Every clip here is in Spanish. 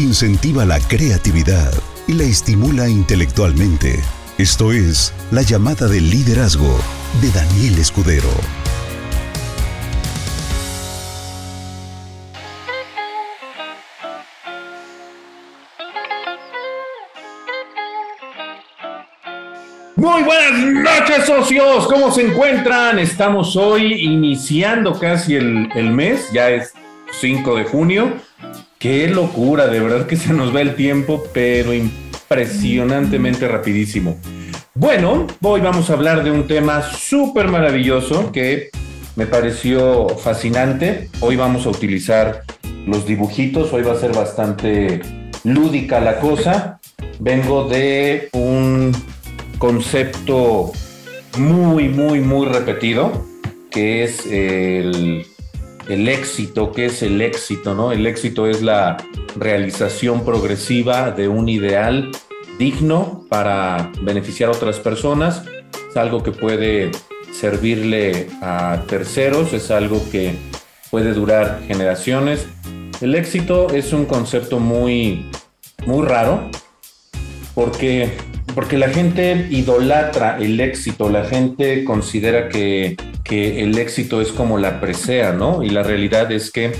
incentiva la creatividad y la estimula intelectualmente. Esto es La llamada del liderazgo de Daniel Escudero. Muy buenas noches, socios. ¿Cómo se encuentran? Estamos hoy iniciando casi el, el, mes, ya es 5 de junio. Qué locura, de verdad que se nos va el tiempo, pero impresionantemente rapidísimo. Bueno, hoy vamos a hablar de un tema súper maravilloso que me pareció fascinante. Hoy vamos a utilizar los dibujitos, hoy va a ser bastante lúdica la cosa. Vengo de un concepto muy, muy, muy repetido, que es el, el, éxito, que es el éxito, ¿no? El éxito es la realización progresiva de un ideal digno para beneficiar a otras personas, es algo que puede servirle a terceros, es algo que puede durar generaciones. El éxito es un concepto muy, muy raro, porque porque la gente idolatra el éxito, la gente considera que, el éxito es como la presea, ¿no? Y la realidad es que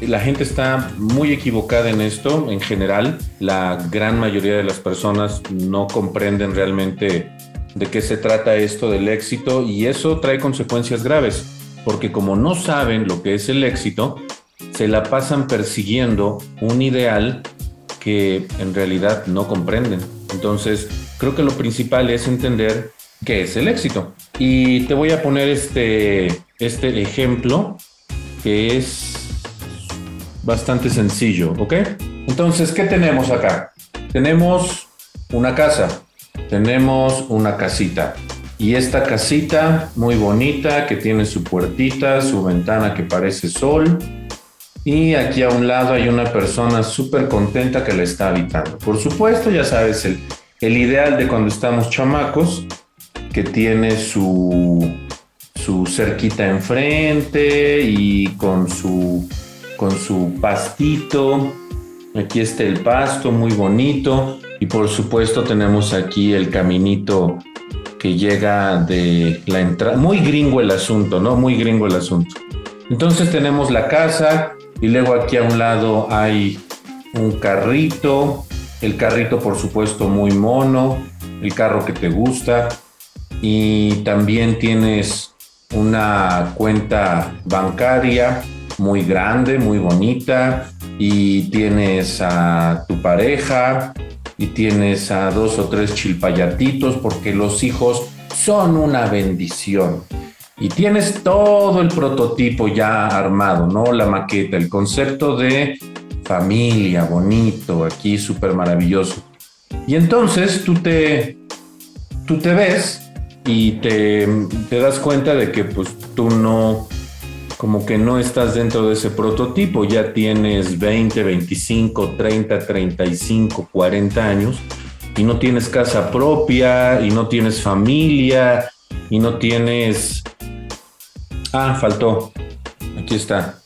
la gente está muy equivocada en esto en general. La gran mayoría de las personas no comprenden realmente de qué se trata esto del éxito y eso trae consecuencias graves, porque como no saben lo que es el éxito, se la pasan persiguiendo un ideal que en realidad no comprenden. Entonces, creo que lo principal es entender qué es el éxito. Y te voy a poner este, este ejemplo que es bastante sencillo, ¿ok? Entonces, ¿qué tenemos acá? Tenemos una casa, tenemos una casita. Y esta casita muy bonita que tiene su puertita, su ventana que parece sol, y aquí a un lado hay una persona súper contenta que la está habitando. Por supuesto, ya sabes, el, el ideal de cuando estamos chamacos, que tiene su, su cerquita enfrente y con su, con su pastito. Aquí está el pasto muy bonito y por supuesto tenemos aquí el caminito que llega de la entrada. Muy gringo el asunto, ¿no? Muy gringo el asunto. Entonces tenemos la casa, y luego aquí a un lado hay un carrito, el carrito por supuesto muy mono, el carro que te gusta. Y también tienes una cuenta bancaria muy grande, muy bonita. Y tienes a tu pareja. Y tienes a dos o tres chilpayatitos porque los hijos son una bendición y tienes todo el prototipo ya armado, ¿no? La maqueta, el concepto de familia, bonito, aquí súper maravilloso. Y entonces tú te, tú te ves y te, te das cuenta de que pues tú no, como que no estás dentro de ese prototipo, ya tienes 20, 25, 30, 35, 40 años y no tienes casa propia y no tienes familia y no tienes Ah, faltó. Aquí está.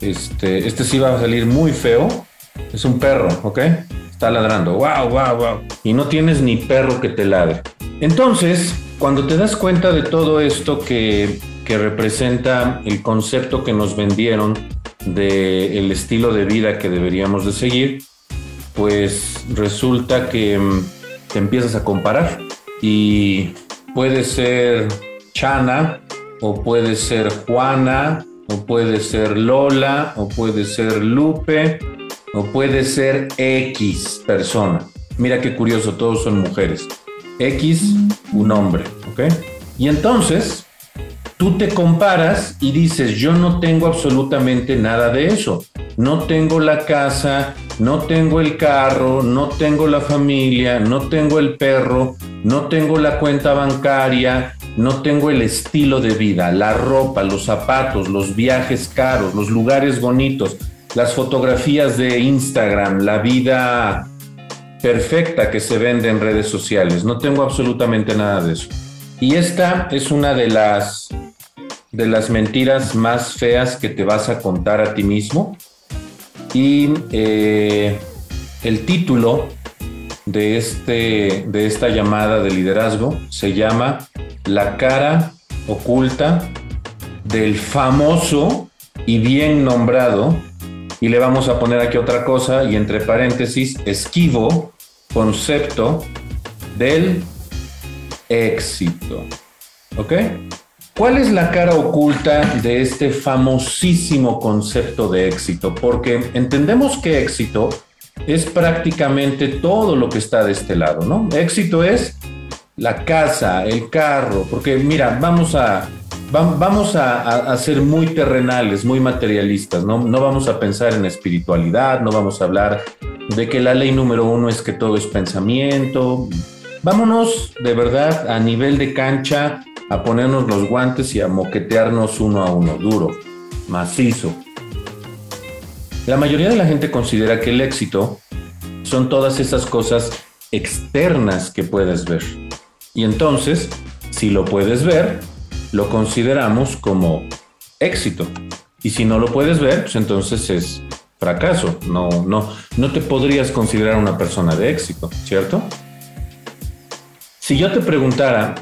Este, este sí va a salir muy feo. Es un perro, ¿ok? Está ladrando. ¡Wow, wow, wow! Y no tienes ni perro que te ladre. Entonces, cuando te das cuenta de todo esto que, que representa el concepto que nos vendieron del estilo de vida que deberíamos de seguir, pues resulta que mm, te empiezas a comparar y puede ser Chana o puede ser Juana, o puede ser Lola, o puede ser Lupe, o puede ser X persona. Mira qué curioso, todos son mujeres. X, un hombre, ¿ok? Y entonces, tú te comparas y dices, yo no tengo absolutamente nada de eso. No tengo la casa, no tengo el carro, no tengo la familia, no tengo el perro, no tengo la cuenta bancaria, no tengo el estilo de vida, la ropa, los zapatos, los viajes caros, los lugares bonitos, las fotografías de Instagram, la vida perfecta que se vende en redes sociales. No tengo absolutamente nada de eso. Y esta es una de las de las mentiras más feas que te vas a contar a ti mismo Y eh, el título de, este, de esta llamada de liderazgo se llama La cara oculta del famoso y bien nombrado, y le vamos a poner aquí otra cosa, y entre paréntesis, esquivo concepto del éxito. ¿Ok? ¿Cuál es la cara oculta de este famosísimo concepto de éxito? Porque entendemos que éxito es prácticamente todo lo que está de este lado, ¿no? Éxito es la casa, el carro, porque mira, vamos a, vamos a, ser muy terrenales, muy materialistas, ¿no? No vamos a pensar en espiritualidad, no vamos a hablar de que la ley número uno es que todo es pensamiento. Vámonos de verdad a nivel de cancha a ponernos los guantes y a moquetearnos uno a uno, duro, macizo. La mayoría de la gente considera que el éxito son todas esas cosas externas que puedes ver. Y entonces, si lo puedes ver, lo consideramos como éxito. Y si no lo puedes ver, pues entonces es fracaso. No, no, no te podrías considerar una persona de éxito, ¿cierto? Si yo te preguntara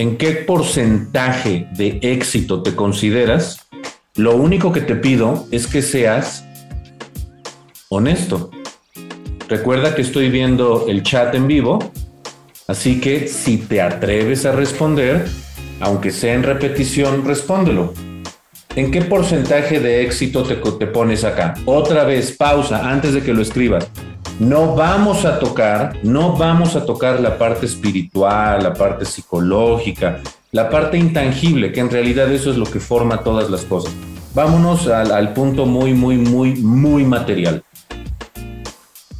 en qué porcentaje de éxito te consideras, lo único que te pido es que seas honesto. Recuerda que estoy viendo el chat en vivo, así que si te atreves a responder, aunque sea en repetición, respóndelo. ¿En qué porcentaje de éxito te, te, pones acá? Otra vez, pausa antes de que lo escribas. No vamos a tocar, no vamos a tocar la parte espiritual, la parte psicológica, la parte intangible, que en realidad eso es lo que forma todas las cosas. Vámonos al, punto muy, muy, muy, muy material.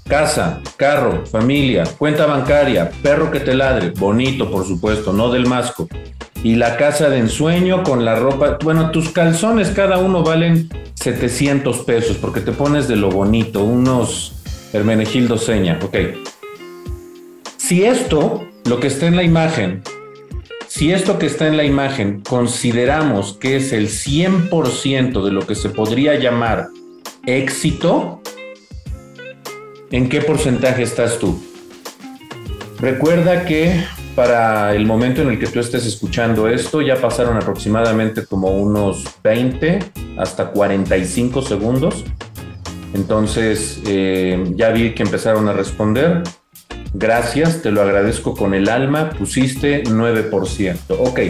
Casa, carro, familia, cuenta bancaria, perro que te ladre, bonito por supuesto, no del masco. Y la casa de ensueño con la ropa, bueno, tus calzones cada uno valen 700 pesos porque te pones de lo bonito, unos Hermenegildo Seña, ok. Si esto, lo que está en la imagen, si esto que está en la imagen consideramos que es el 100% de lo que se podría llamar éxito, ¿En qué porcentaje estás tú? Recuerda que para el momento en el que tú estés escuchando esto, ya pasaron aproximadamente como unos 20 hasta 45 segundos. Entonces, eh, ya vi que empezaron a responder. Gracias, te lo agradezco con el alma. Pusiste 9%. Ok,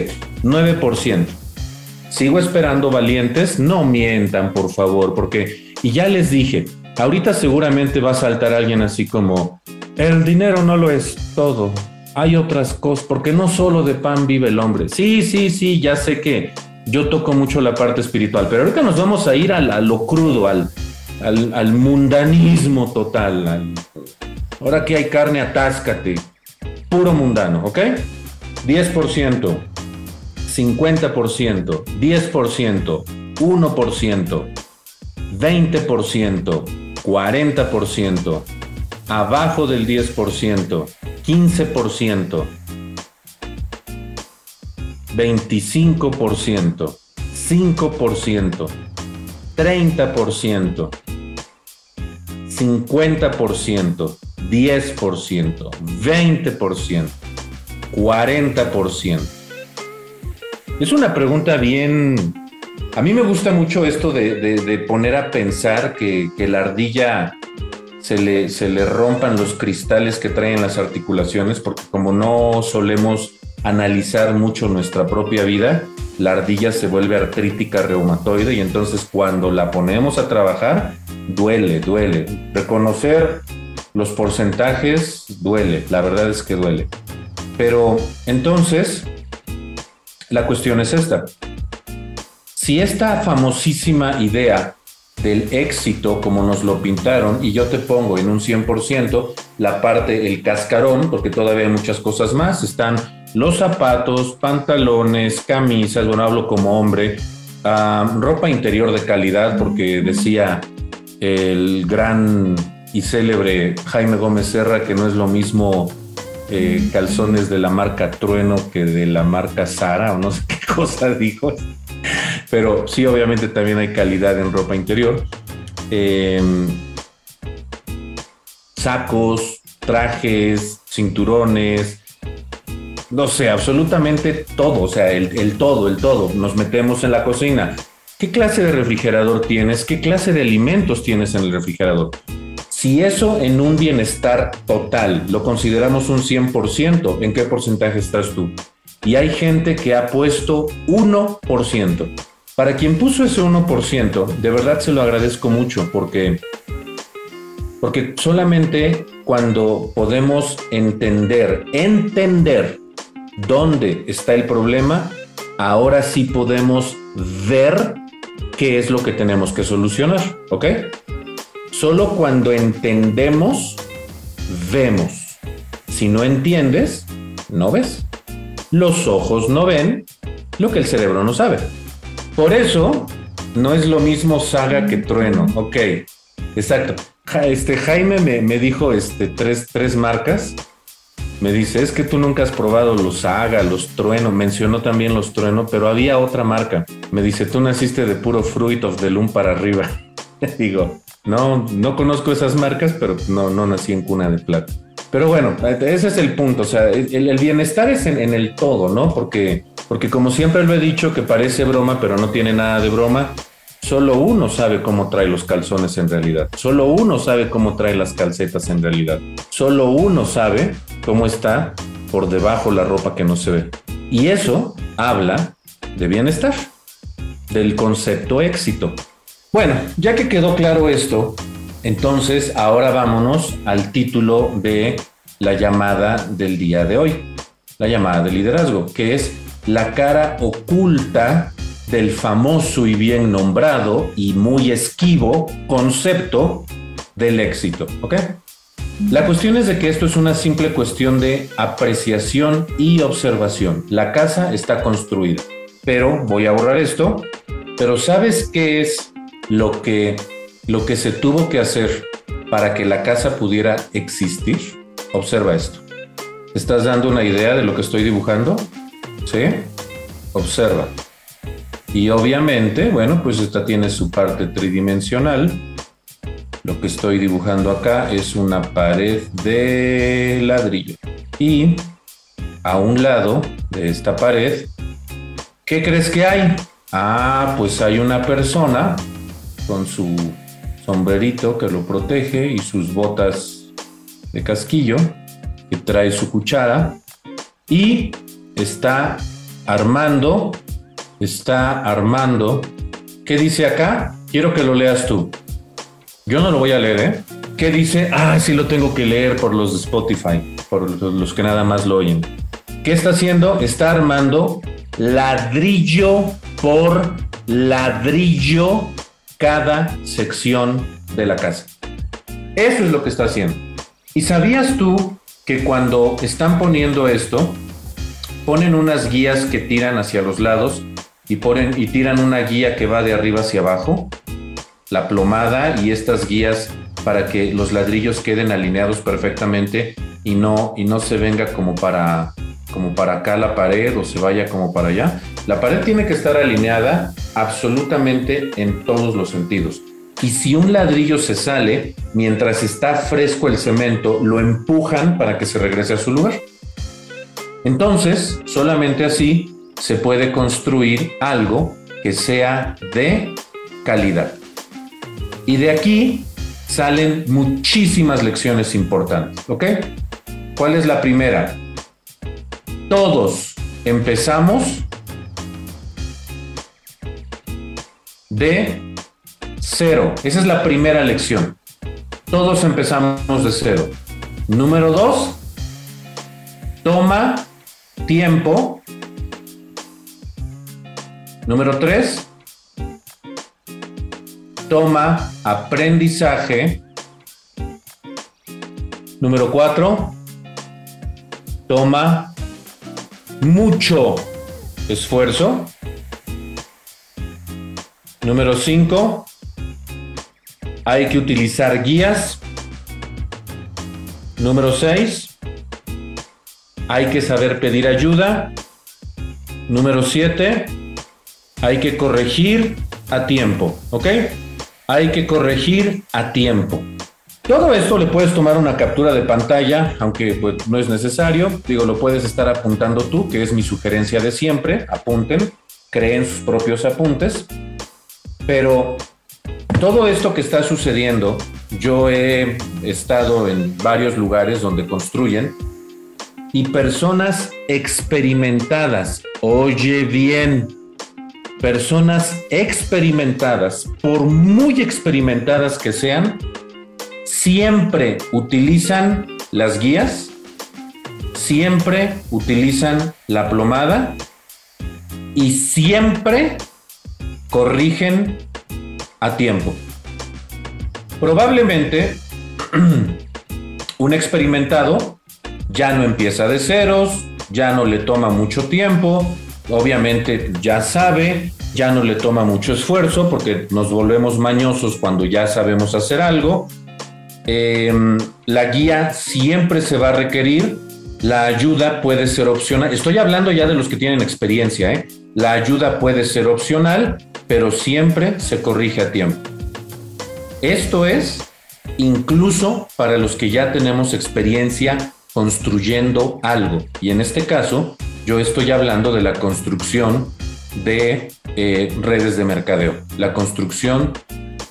9%. Sigo esperando valientes. No mientan, por favor, porque, y ya les dije, Ahorita seguramente va a saltar alguien así como, el dinero no lo es todo, hay otras cosas, porque no solo de pan vive el hombre. Sí, sí, sí, ya sé que yo toco mucho la parte espiritual, pero ahorita nos vamos a ir a, lo crudo, al, al, mundanismo total. ahora que hay carne, atáscate. Puro mundano, ¿ok? 10%, 50%, 10%, 1%, 20%, 40%, abajo del 10%, 15%, 25%, 5%, 30%, 50%, 10%, 20%, 40%. Es una pregunta bien a mí me gusta mucho esto de, poner a pensar que, la ardilla se le, se le rompan los cristales que traen las articulaciones, porque como no solemos analizar mucho nuestra propia vida, la ardilla se vuelve artrítica reumatoide y entonces cuando la ponemos a trabajar, duele, duele. Reconocer los porcentajes duele, la verdad es que duele. Pero entonces, la cuestión es esta. Si esta famosísima idea del éxito como nos lo pintaron y yo te pongo en un 100% la parte, el cascarón, porque todavía hay muchas cosas más, están los zapatos, pantalones, camisas, bueno, hablo como hombre, ah, ropa interior de calidad, porque decía el gran y célebre Jaime Gómez Serra que no es lo mismo eh, calzones de la marca Trueno que de la marca Sara, o no sé qué cosa dijo pero sí, obviamente también hay calidad en ropa interior. Em, sacos, trajes, cinturones, no sé, absolutamente todo, o sea, el, todo, el todo. Nos metemos en la cocina. ¿Qué clase de refrigerador tienes? ¿Qué clase de alimentos tienes en el refrigerador? Si eso en un bienestar total lo consideramos un 100%, ¿en qué porcentaje estás tú? Y hay gente que ha puesto 1%. Para quien puso ese 1%, de verdad se lo agradezco mucho porque porque solamente cuando podemos entender, entender dónde está el problema, ahora sí podemos ver qué es lo que tenemos que solucionar, ¿ok? Solo cuando entendemos, vemos. Si no entiendes, no ves. Los ojos no ven lo que el cerebro no sabe. Por eso, no es lo mismo saga que trueno, ¿ok? Exacto. Este Jaime me, dijo este, tres, tres marcas. Me dice, es que tú nunca has probado los Saga, los Trueno. Mencionó también los Trueno, pero había otra marca. Me dice, tú naciste de puro Fruit of the Loom para arriba. Digo, no, no conozco esas marcas, pero no, no nací en cuna de plata. Pero bueno, ese es el punto. O sea, el, bienestar es en, el todo, ¿no? Porque, porque como siempre lo he dicho, que parece broma, pero no tiene nada de broma. Solo uno sabe cómo trae los calzones en realidad. Solo uno sabe cómo trae las calcetas en realidad. Solo uno sabe cómo está por debajo la ropa que no se ve. Y eso habla de bienestar, del concepto éxito. Bueno, ya que quedó claro esto, entonces ahora vámonos al título de la llamada del día de hoy, la llamada de liderazgo, que es la cara oculta del famoso y bien nombrado y muy esquivo concepto del éxito. ¿Ok? La cuestión es de que esto es una simple cuestión de apreciación y observación. La casa está construida, pero voy a borrar esto. Pero ¿sabes qué es lo que, lo que se tuvo que hacer para que la casa pudiera existir? Observa esto. ¿Estás dando una idea de lo que estoy dibujando? ¿Sí? Observa. Y obviamente, bueno, pues esta tiene su parte tridimensional. Lo que estoy dibujando acá es una pared de ladrillo. Y a un lado de esta pared, ¿qué crees que hay? Ah, pues hay una persona con su sombrerito que lo protege y sus botas de casquillo, que trae su cuchara y está armando está armando. ¿Qué dice acá? Quiero que lo leas tú. Yo no lo voy a leer, ¿eh? ¿Qué dice? Ah, sí lo tengo que leer por los de Spotify, por los que nada más lo oyen. ¿Qué está haciendo? Está armando ladrillo por ladrillo cada sección de la casa. Eso es lo que está haciendo. ¿Y sabías tú que cuando están poniendo esto, ponen unas guías que tiran hacia los lados y, ponen, y tiran una guía que va de arriba hacia abajo, la plomada y estas guías para que los ladrillos queden alineados perfectamente y no, y no se venga como para, como para acá la pared o se vaya como para allá. La pared tiene que estar alineada absolutamente en todos los sentidos. Y si un ladrillo se sale, mientras está fresco el cemento, lo empujan para que se regrese a su lugar. Entonces, solamente así se puede construir algo que sea de calidad. Y de aquí salen muchísimas lecciones importantes, ¿ok? ¿Cuál es la primera? Todos empezamos de cero. Esa es la primera lección. Todos empezamos de cero. Número dos, toma tiempo Número tres, toma aprendizaje. Número cuatro, toma mucho esfuerzo. Número cinco, hay que utilizar guías. Número seis, hay que saber pedir ayuda. Número siete, hay que corregir a tiempo, ¿ok? Hay que corregir a tiempo. Todo esto le puedes tomar una captura de pantalla, aunque pues, no es necesario. Digo, lo puedes estar apuntando tú, que es mi sugerencia de siempre. Apunten, creen sus propios apuntes. Pero todo esto que está sucediendo, yo he estado en varios lugares donde construyen y personas experimentadas, oye bien, personas experimentadas, por muy experimentadas que sean, siempre utilizan las guías, siempre utilizan la plomada y siempre corrigen a tiempo. Probablemente un experimentado ya no empieza de ceros, ya no le toma mucho tiempo, obviamente ya sabe, ya no le toma mucho esfuerzo porque nos volvemos mañosos cuando ya sabemos hacer algo. Em, la guía siempre se va a requerir, la ayuda puede ser opcional. Estoy hablando ya de los que tienen experiencia, ¿eh? La ayuda puede ser opcional, pero siempre se corrige a tiempo. Esto es incluso para los que ya tenemos experiencia construyendo algo. Y en este caso, yo estoy hablando de la construcción de eh, redes de mercadeo, la construcción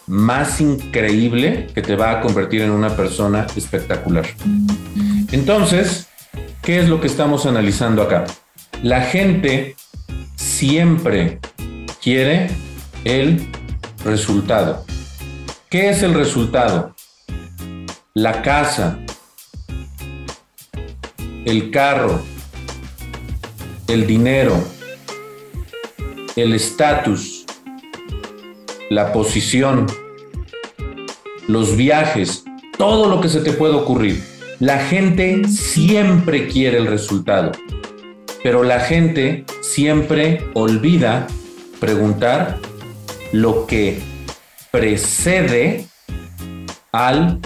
más increíble que te va a convertir en una persona espectacular. Entonces, ¿qué es lo que estamos analizando acá? La gente siempre quiere el resultado. ¿Qué es el resultado? La casa, el carro, el dinero, el estatus, la posición, los viajes, todo lo que se te puede ocurrir. La gente siempre quiere el resultado, pero la gente siempre olvida preguntar lo que precede al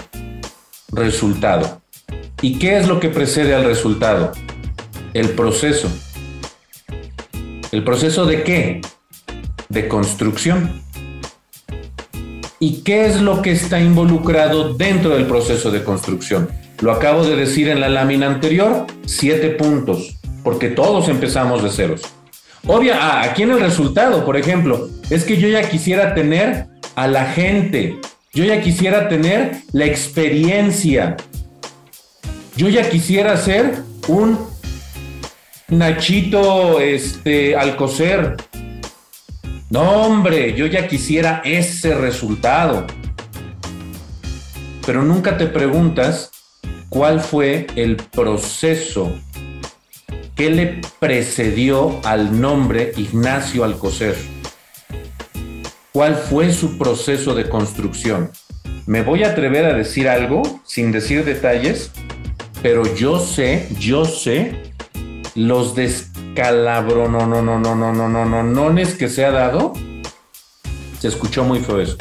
resultado. ¿Y qué es lo que precede al resultado? El proceso. ¿El proceso de qué? De construcción. ¿Y qué es lo que está involucrado dentro del proceso de construcción? Lo acabo de decir en la lámina anterior, siete puntos, porque todos empezamos de ceros. Obvia, ah, aquí en el resultado, por ejemplo, es que yo ya quisiera tener a la gente, yo ya quisiera tener la experiencia, yo ya quisiera ser un Nachito este, Alcocer. No, hombre, yo ya quisiera ese resultado. Pero nunca te preguntas cuál fue el proceso que le precedió al nombre Ignacio Alcocer. ¿Cuál fue su proceso de construcción? Me voy a atrever a decir algo sin decir detalles, pero yo sé, yo sé los descalabro, no, no, no, no, no, no, no, no, que se ha dado. Se escuchó muy feo eso.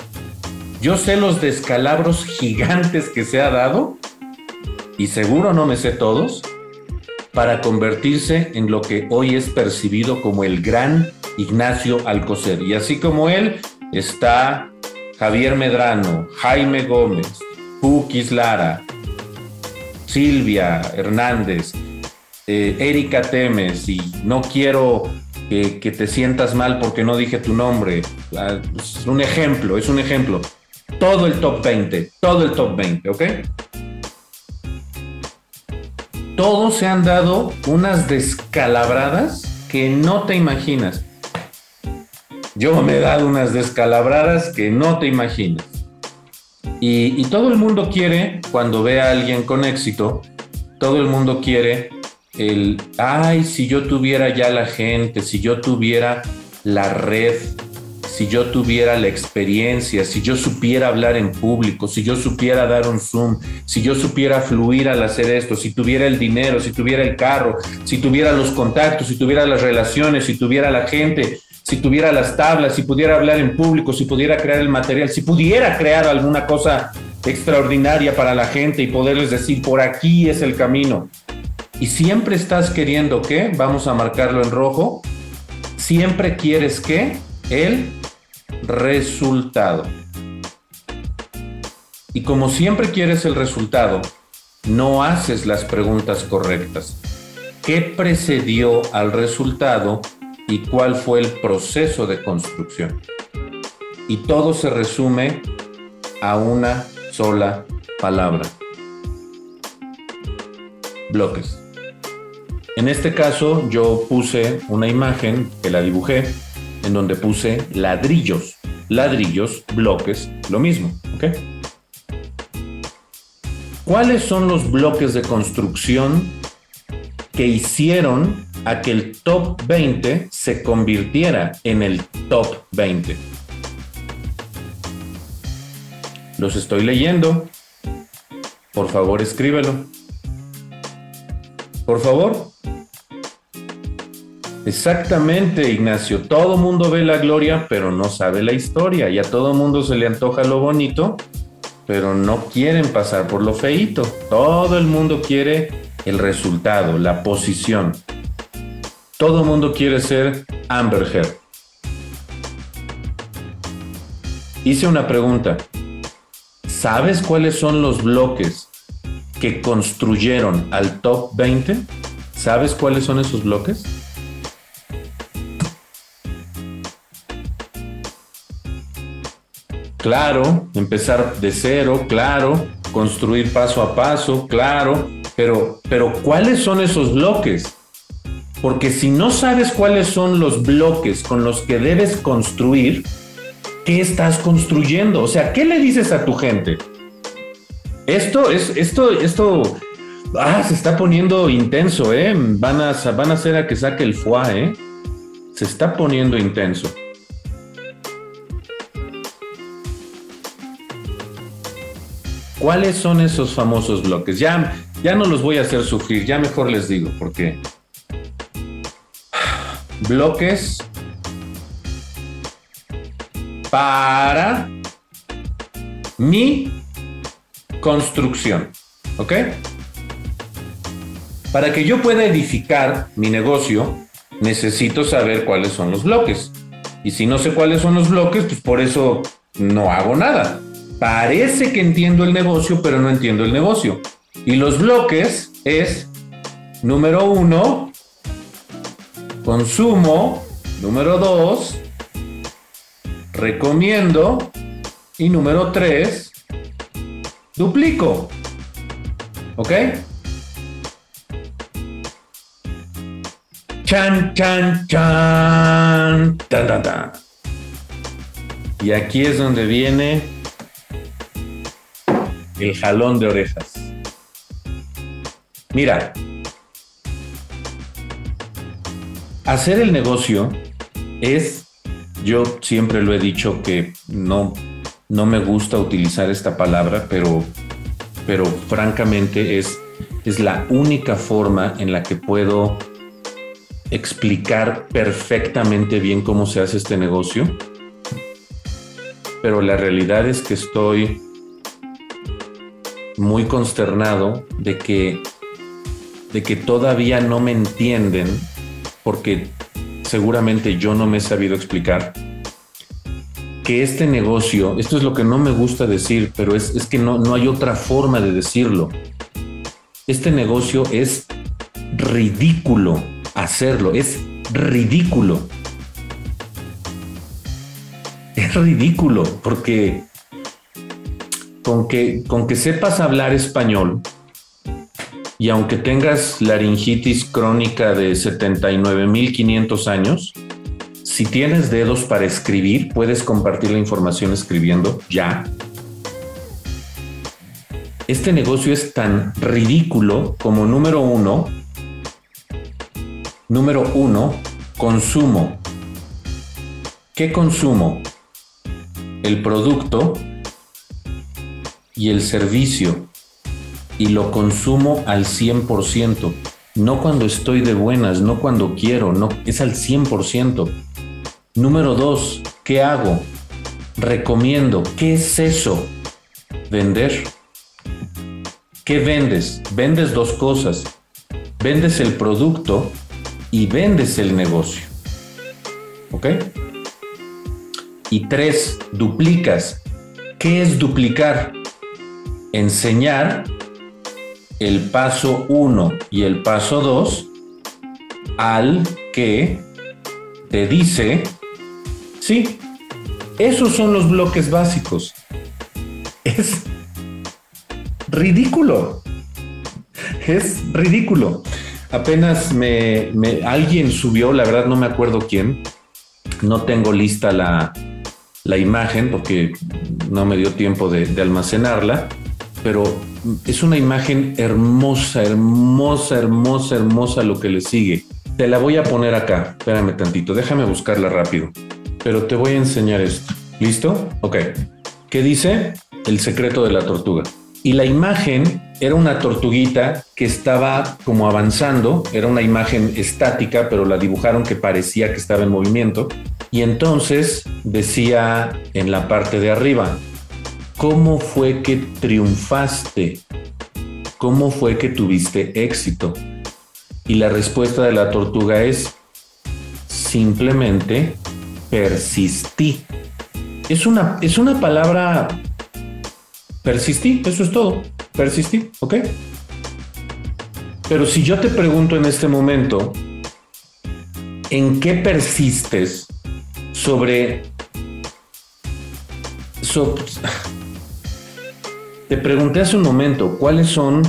Yo sé los descalabros gigantes que se ha dado, y seguro no me sé todos, para convertirse en lo que hoy es percibido como el gran Ignacio Alcocer. Y así como él está Javier Medrano, Jaime Gómez, Pukis Lara, Silvia Hernández, eh, Erika Temes, y no quiero que, te sientas mal porque no dije tu nombre. Ah, es un ejemplo, es un ejemplo. Todo el top 20, todo el top 20, ¿ok? Todos se han dado unas descalabradas que no te imaginas. Yo me he dado unas descalabradas que no te imaginas. Y, todo el mundo quiere, cuando ve a alguien con éxito, todo el mundo quiere el, ay, si yo tuviera ya la gente, si yo tuviera la red, si yo tuviera la experiencia, si yo supiera hablar en público, si yo supiera dar un Zoom, si yo supiera fluir al hacer esto, si tuviera el dinero, si tuviera el carro, si tuviera los contactos, si tuviera las relaciones, si tuviera la gente, si tuviera las tablas, si pudiera hablar en público, si pudiera crear el material, si pudiera crear alguna cosa extraordinaria para la gente y poderles decir, por aquí es el camino. Y siempre estás queriendo que, vamos a marcarlo en rojo, siempre quieres que el resultado. Y como siempre quieres el resultado, no haces las preguntas correctas. ¿Qué precedió al resultado y cuál fue el proceso de construcción? Y todo se resume a una sola palabra. Bloques. En este caso yo puse una imagen que la dibujé en donde puse ladrillos. Ladrillos, bloques, lo mismo. ¿Cuáles son los bloques de construcción que hicieron a que el top 20 se convirtiera en el top 20? Los estoy leyendo. Por favor, escríbelo. Por favor. Exactamente, Ignacio. Todo mundo ve la gloria, pero no sabe la historia. Y a todo mundo se le antoja lo bonito, pero no quieren pasar por lo feito. Todo el mundo quiere el resultado, la posición. Todo mundo quiere ser Amber Heard. Hice una pregunta. ¿Sabes cuáles son los bloques que construyeron al top 20? ¿Sabes cuáles son esos bloques? Claro, empezar de cero, claro, construir paso a paso, claro, pero, pero ¿cuáles son esos bloques? Porque si no sabes cuáles son los bloques con los que debes construir, ¿qué estás construyendo? O sea, ¿qué le dices a tu gente? Esto es, esto, esto, ah, se está poniendo intenso, ¿eh? Van a, van a hacer a que saque el foie, ¿eh? Se está poniendo intenso. ¿Cuáles son esos famosos bloques? Ya, ya no los voy a hacer sufrir, ya mejor les digo, porque bloques para mi construcción. ¿Ok? Para que yo pueda edificar mi negocio, necesito saber cuáles son los bloques. Y si no sé cuáles son los bloques, pues por eso no hago nada parece que entiendo el negocio, pero no entiendo el negocio. Y los bloques es, número uno, consumo, número dos, recomiendo, y número tres, duplico. ¿Ok? Chan, chan, chan. Y aquí es donde viene el jalón de orejas. Mira, hacer el negocio es, yo siempre lo he dicho que no, no me gusta utilizar esta palabra, pero, pero francamente es, es la única forma en la que puedo explicar perfectamente bien cómo se hace este negocio. Pero la realidad es que estoy muy consternado de que, de que todavía no me entienden, porque seguramente yo no me he sabido explicar, que este negocio, esto es lo que no me gusta decir, pero es, es que no, no hay otra forma de decirlo. Este negocio es ridículo hacerlo, es ridículo. Es ridículo porque con que, con que sepas hablar español y aunque tengas laringitis crónica de 79.500 años, si tienes dedos para escribir, puedes compartir la información escribiendo ya. Este negocio es tan ridículo como número uno, número uno, consumo. ¿Qué consumo? El producto y el servicio y lo consumo al 100%, no cuando estoy de buenas, no cuando quiero, no, es al 100%. Número dos, ¿qué hago? Recomiendo, ¿qué es eso? Vender. ¿Qué vendes? Vendes dos cosas. Vendes el producto y vendes el negocio. ¿Ok? Y tres, duplicas. ¿Qué es duplicar? enseñar el paso 1 y el paso 2 al que te dice, sí, esos son los bloques básicos. Es ridículo. Es ridículo. Apenas me, alguien subió, la verdad no me acuerdo quién. No tengo lista la, imagen porque no me dio tiempo de, de almacenarla, pero es una imagen hermosa, hermosa, hermosa, hermosa lo que le sigue. Te la voy a poner acá. Espérame tantito, déjame buscarla rápido. Pero te voy a enseñar esto. ¿Listo? Ok. ¿Qué dice? El secreto de la tortuga. Y la imagen era una tortuguita que estaba como avanzando, era una imagen estática, pero la dibujaron que parecía que estaba en movimiento. Y entonces decía en la parte de arriba, ¿cómo fue que triunfaste? ¿Cómo fue que tuviste éxito? Y la respuesta de la tortuga es, simplemente persistí. Es una, es una palabra Persistí, eso es todo. Persistí, ¿ok? Pero si yo te pregunto en este momento, ¿en qué persistes sobre... te pregunté hace un momento, ¿cuáles son...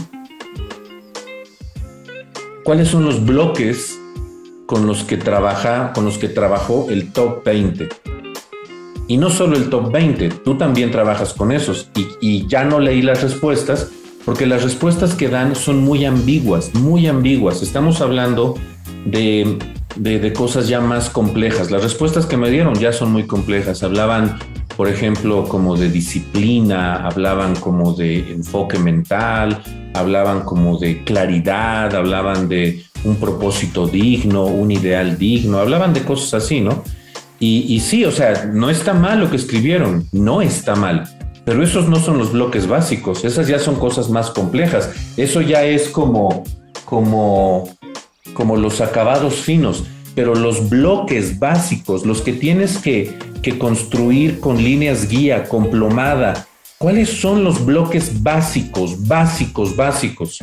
¿Cuáles son los bloques con los que trabaja, con los que trabajó el top 20? Y no solo el top 20, tú también trabajas con esos. Y, ya no leí las respuestas porque las respuestas que dan son muy ambiguas, muy ambiguas. Estamos hablando de, de, cosas ya más complejas. Las respuestas que me dieron ya son muy complejas. Hablaban, por ejemplo, como de disciplina, hablaban como de enfoque mental, hablaban como de claridad, hablaban de un propósito digno, un ideal digno, hablaban de cosas así, ¿no? Y, sí, o sea, no está mal lo que escribieron, no está mal. Pero esos no son los bloques básicos, esas ya son cosas más complejas. Eso ya es como, como, como los acabados finos. Pero los bloques básicos, los que tienes que, que construir con líneas guía, con plomada, ¿cuáles son los bloques básicos, básicos, básicos?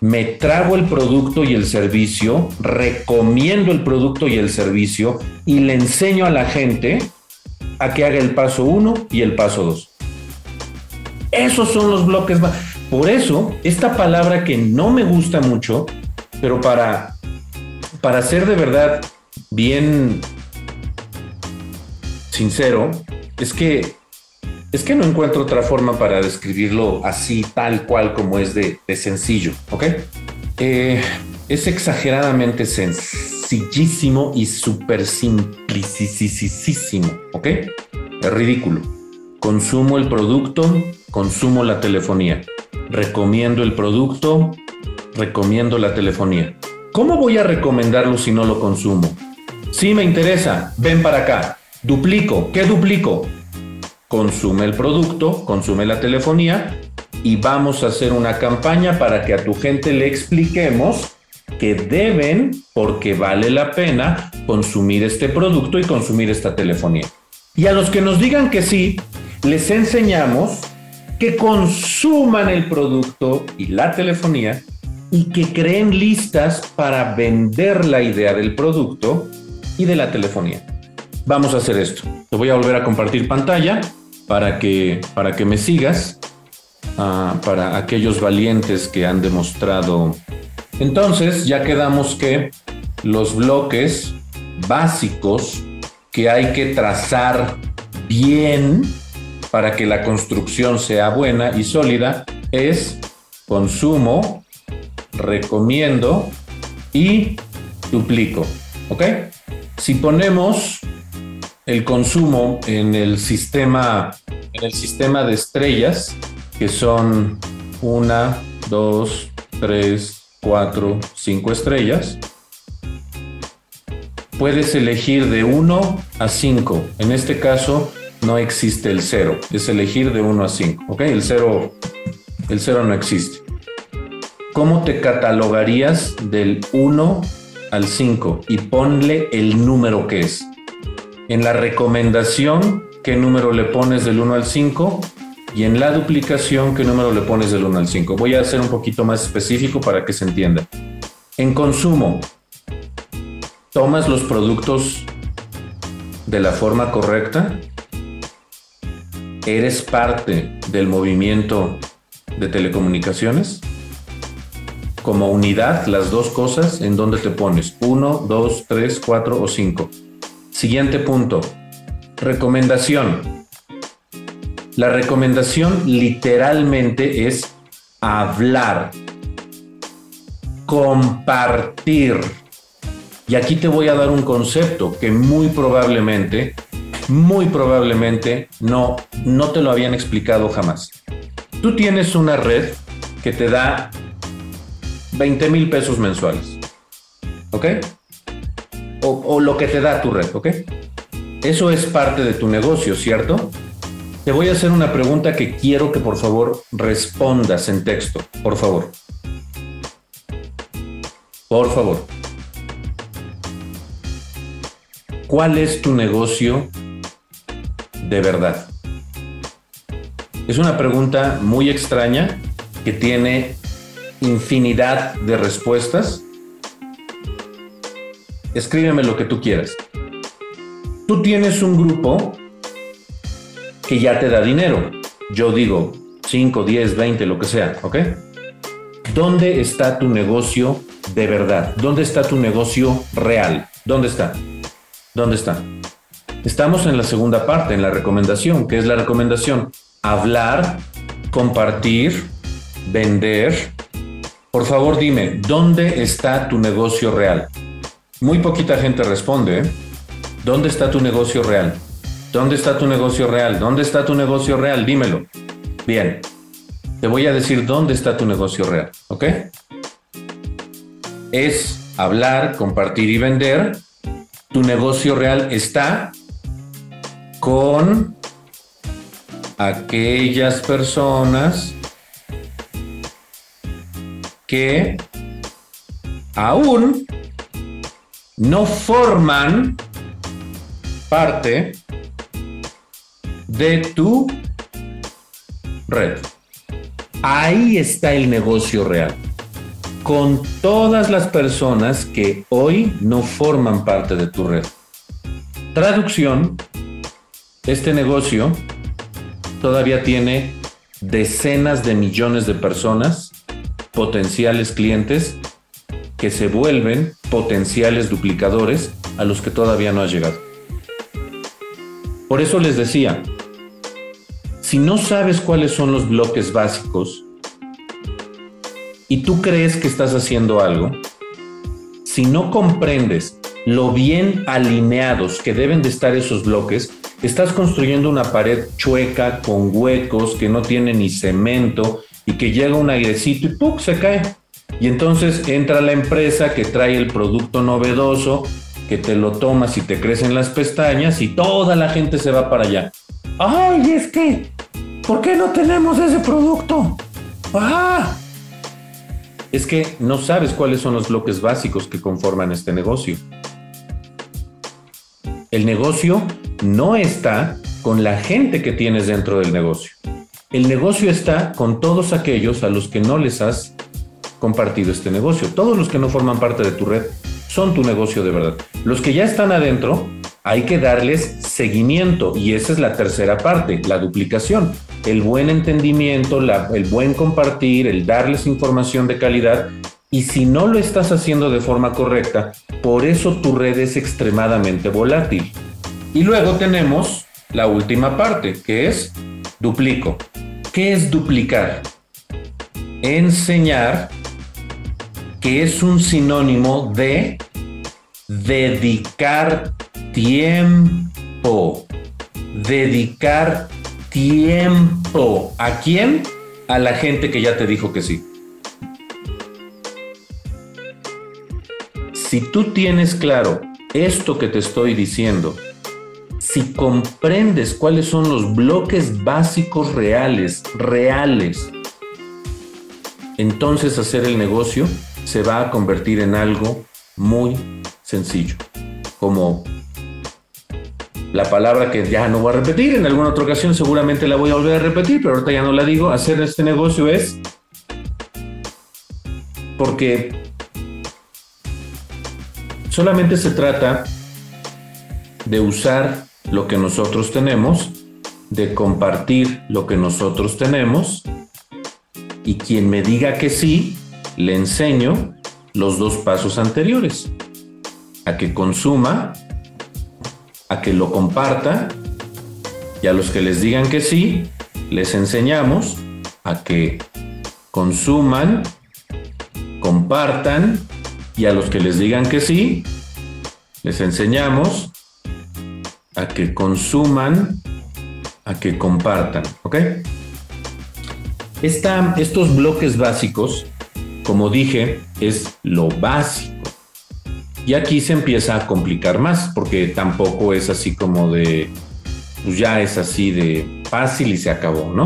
Me trago el producto y el servicio, recomiendo el producto y el servicio y le enseño a la gente a que haga el paso 1 y el paso 2. Esos son los bloques. Por eso, esta palabra que no me gusta mucho, pero para, para ser de verdad bien sincero, es que es que no encuentro otra forma para describirlo así, tal cual como es de, sencillo, ¿ok? Eh, es exageradamente sencillísimo y súper simplicísimo, ¿ok? Es ridículo. Consumo el producto, consumo la telefonía. Recomiendo el producto, recomiendo la telefonía. ¿Cómo voy a recomendarlo si no lo consumo? Si me interesa, ven para acá. Duplico. ¿Qué duplico? Consume el producto, consume la telefonía y vamos a hacer una campaña para que a tu gente le expliquemos que deben, porque vale la pena, consumir este producto y consumir esta telefonía. Y a los que nos digan que sí, les enseñamos que consuman el producto y la telefonía y que creen listas para vender la idea del producto y de la telefonía. Vamos a hacer esto. Te voy a volver a compartir pantalla para que, para que me sigas, ah, para aquellos valientes que han demostrado. Entonces, ya quedamos que los bloques básicos que hay que trazar bien para que la construcción sea buena y sólida es consumo, recomiendo y duplico. ¿Ok? Si ponemos el consumo en el sistema, en el sistema de estrellas, que son una, dos, tres, cuatro, cinco estrellas. Puedes elegir de 1 a 5. En este caso no existe el 0, es elegir de 1 a 5. ¿Ok? El 0 el cero no existe. ¿Cómo te catalogarías del 1 al 5? Y ponle el número que es. En la recomendación, ¿qué número le pones del 1 al 5? Y en la duplicación, ¿qué número le pones del 1 al 5? Voy a hacer un poquito más específico para que se entienda. En consumo, tomas los productos de la forma correcta, eres parte del movimiento de telecomunicaciones. Como unidad, las dos cosas, ¿en dónde te pones? Uno, dos, tres, cuatro o cinco. Siguiente punto. Recomendación. La recomendación literalmente es hablar, compartir. Y aquí te voy a dar un concepto que muy probablemente, muy probablemente no, no te lo habían explicado jamás. Tú tienes una red que te da 20 mil pesos mensuales. ¿Ok? O, lo que te da tu red, ¿ok? Eso es parte de tu negocio, ¿cierto? Te voy a hacer una pregunta que quiero que por favor respondas en texto, por favor. Por favor. ¿Cuál es tu negocio de verdad? Es una pregunta muy extraña que tiene infinidad de respuestas. Escríbeme lo que tú quieras. Tú tienes un grupo que ya te da dinero. Yo digo 5, 10, 20, lo que sea, ¿ok? ¿Dónde está tu negocio de verdad? ¿Dónde está tu negocio real? ¿Dónde está? ¿Dónde está? Estamos en la segunda parte, en la recomendación, que es la recomendación. Hablar, compartir, vender. Por favor, dime, ¿dónde está tu negocio real? Muy poquita gente responde. ¿eh? ¿Dónde está tu negocio real? ¿Dónde está tu negocio real? ¿Dónde está tu negocio real? Dímelo. Bien. Te voy a decir dónde está tu negocio real, ¿ok? Es hablar, compartir y vender. Tu negocio real está con aquellas personas que aún no forman parte de tu red. Ahí está el negocio real. Con todas las personas que hoy no forman parte de tu red. Traducción, este negocio todavía tiene decenas de millones de personas, potenciales clientes, que se vuelven potenciales duplicadores a los que todavía no has llegado. Por eso les decía, si no sabes cuáles son los bloques básicos y tú crees que estás haciendo algo, si no comprendes lo bien alineados que deben de estar esos bloques, estás construyendo una pared chueca con huecos que no tiene ni cemento y que llega un airecito y ¡pum! se cae. Y entonces entra la empresa que trae el producto novedoso, que te lo tomas y te crecen las pestañas y toda la gente se va para allá. ¡Ay, es que! ¿Por qué no tenemos ese producto? ¡Ah! Es que no sabes cuáles son los bloques básicos que conforman este negocio. El negocio no está con la gente que tienes dentro del negocio. El negocio está con todos aquellos a los que no les has compartido este negocio. Todos los que no forman parte de tu red son tu negocio de verdad. Los que ya están adentro, hay que darles seguimiento y esa es la tercera parte, la duplicación. El buen entendimiento, el buen compartir, el darles información de calidad. Y si no lo estás haciendo de forma correcta, por eso tu red es extremadamente volátil. Y luego tenemos la última parte, que es duplico. ¿Qué es duplicar? Enseñar que es un sinónimo de dedicar tiempo. Dedicar tiempo. ¿A quién? A la gente que ya te dijo que sí. Si tú tienes claro esto que te estoy diciendo, si comprendes cuáles son los bloques básicos reales, reales, entonces hacer el negocio se va a convertir en algo muy sencillo, como la palabra que ya no voy a repetir, en alguna otra ocasión seguramente la voy a volver a repetir, pero ahorita ya no la digo, hacer este negocio es porque solamente se trata de usar lo que nosotros tenemos, de compartir lo que nosotros tenemos, y quien me diga que sí, le enseño los dos pasos anteriores, a que consuma a que lo comparta y a los que les digan que sí, les enseñamos a que consuman, compartan y a los que les digan que sí, les enseñamos a que consuman, a que compartan, ¿ok? estos bloques básicos, como dije, es lo básico. Y aquí se empieza a complicar más, porque tampoco es así como de, pues ya es así de fácil y se acabó, ¿no?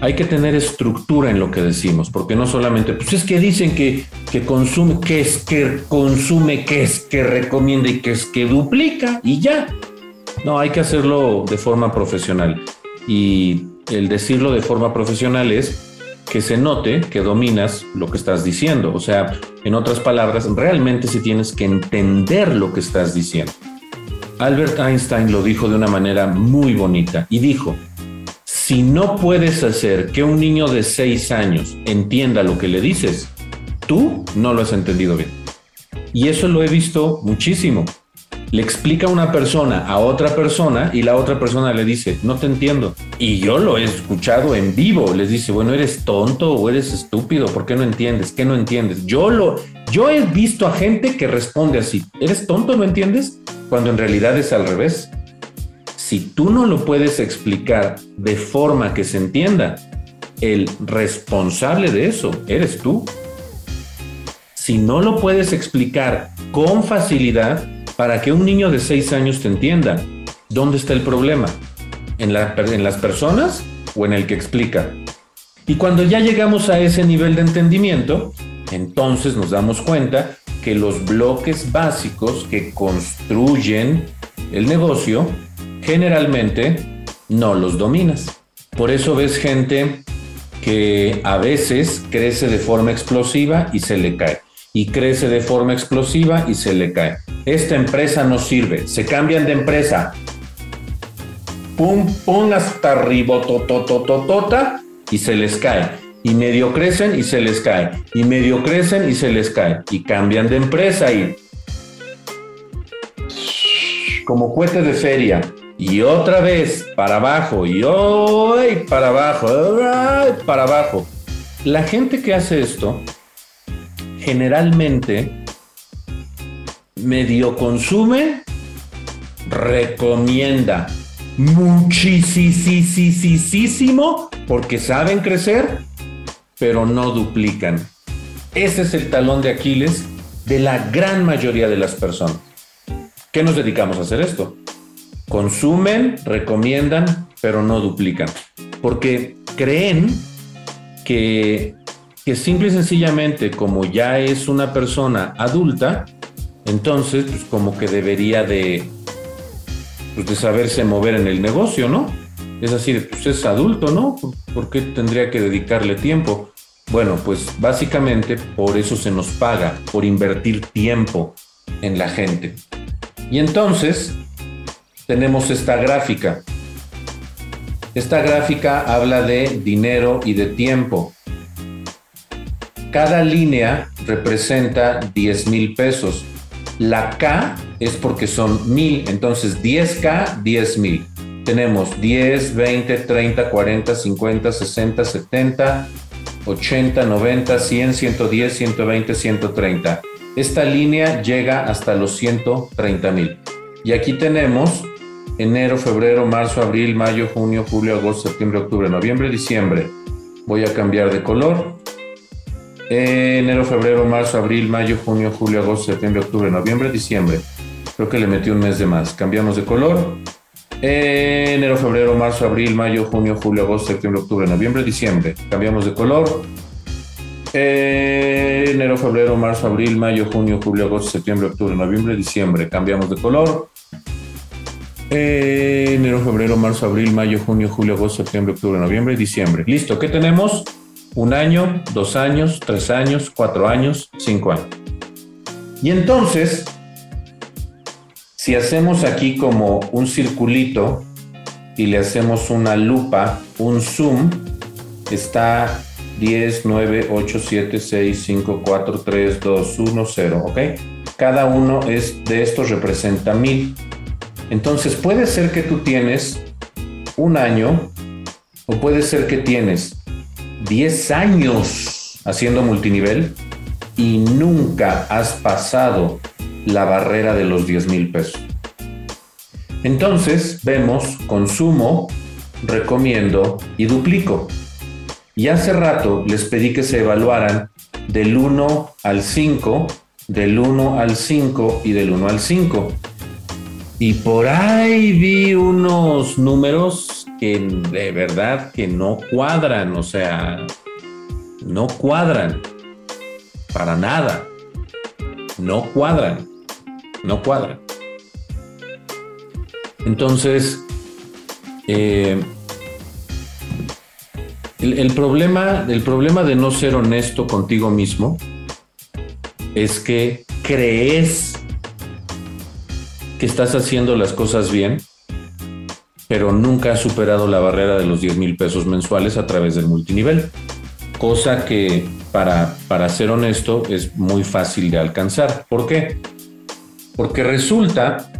Hay que tener estructura en lo que decimos, porque no solamente, pues es que dicen que, que consume, que es que consume, que es que recomienda y que es que duplica y ya. No, hay que hacerlo de forma profesional. Y el decirlo de forma profesional es que se note que dominas lo que estás diciendo. O sea, en otras palabras, realmente si tienes que entender lo que estás diciendo. Albert Einstein lo dijo de una manera muy bonita y dijo, si no puedes hacer que un niño de seis años entienda lo que le dices, tú no lo has entendido bien. Y eso lo he visto muchísimo le explica una persona a otra persona y la otra persona le dice, no te entiendo. Y yo lo he escuchado en vivo, les dice, bueno, eres tonto o eres estúpido, ¿por qué no entiendes? ¿Qué no entiendes? Yo lo, yo he visto a gente que responde así, ¿eres tonto, no entiendes? Cuando en realidad es al revés. Si tú no lo puedes explicar de forma que se entienda, el responsable de eso eres tú. Si no lo puedes explicar con facilidad, para que un niño de 6 años te entienda. ¿Dónde está el problema? ¿En, ¿En las personas o en el que explica? Y cuando ya llegamos a ese nivel de entendimiento, entonces nos damos cuenta que los bloques básicos que construyen el negocio generalmente no los dominas. Por eso ves gente que a veces crece de forma explosiva y se le cae y crece de forma explosiva y se le cae. Esta empresa no sirve, se cambian de empresa. Pum, pum, hasta arriba, totototota, y se les cae. Y medio crecen y se les cae. Y medio crecen y se les cae. Y cambian de empresa y. Como cohete de feria. Y otra vez para abajo. Y hoy para abajo. Para abajo. La gente que hace esto generalmente medio consume, recomienda muchísimo porque saben crecer, pero no duplican. Ese es el talón de Aquiles de la gran mayoría de las personas. ¿Qué nos dedicamos a hacer esto? Consumen, recomiendan, pero no duplican. Porque creen que que simple y sencillamente, como ya es una persona adulta, entonces, pues como que debería de, pues, de saberse mover en el negocio, ¿no? Es así, pues es adulto, ¿no? ¿Por qué tendría que dedicarle tiempo? Bueno, pues básicamente por eso se nos paga, por invertir tiempo en la gente. Y entonces tenemos esta gráfica. Esta gráfica habla de dinero y de tiempo. Cada línea representa 10 mil pesos. La K es porque son mil, entonces 10K, 10 mil. Tenemos 10, 20, 30, 40, 50, 60, 70, 80, 90, 100, 110, 120, 130. Esta línea llega hasta los 130 mil. Y aquí tenemos enero, febrero, marzo, abril, mayo, junio, julio, agosto, septiembre, octubre, noviembre, diciembre. Voy a cambiar de color enero, febrero, marzo, abril, mayo, junio, julio, agosto, septiembre, octubre, noviembre, diciembre. Creo que le metí un mes de más. Cambiamos de color. enero, febrero, marzo, abril, mayo, junio, julio, agosto, septiembre, octubre, noviembre, diciembre. Cambiamos de color. enero, febrero, marzo, abril, mayo, junio, julio, agosto, septiembre, octubre, noviembre, diciembre. Cambiamos de color. Eh, enero, febrero, marzo, abril, mayo, junio, julio, agosto, septiembre, octubre, noviembre, diciembre. Listo, ¿qué tenemos? Un año, dos años, tres años, cuatro años, cinco años. Y entonces, si hacemos aquí como un circulito y le hacemos una lupa, un zoom, está 10, 9, 8, 7, 6, 5, 4, 3, 2, 1, 0, ¿ok? Cada uno es, de estos representa mil. Entonces puede ser que tú tienes un año o puede ser que tienes 10 años haciendo multinivel y nunca has pasado la barrera de los 10 mil pesos. Entonces vemos consumo, recomiendo y duplico. Y hace rato les pedí que se evaluaran del 1 al 5, del 1 al 5 y del 1 al 5. Y por ahí vi unos números que de verdad que no cuadran, o sea, no cuadran. Para nada. No cuadran. No cuadran. Entonces, eh, el, problema, el problema de no ser honesto contigo mismo es que crees que estás haciendo las cosas bien, pero nunca has superado la barrera de los 10 mil pesos mensuales a través del multinivel. Cosa que, para, para ser honesto, es muy fácil de alcanzar. ¿Por qué? Porque resulta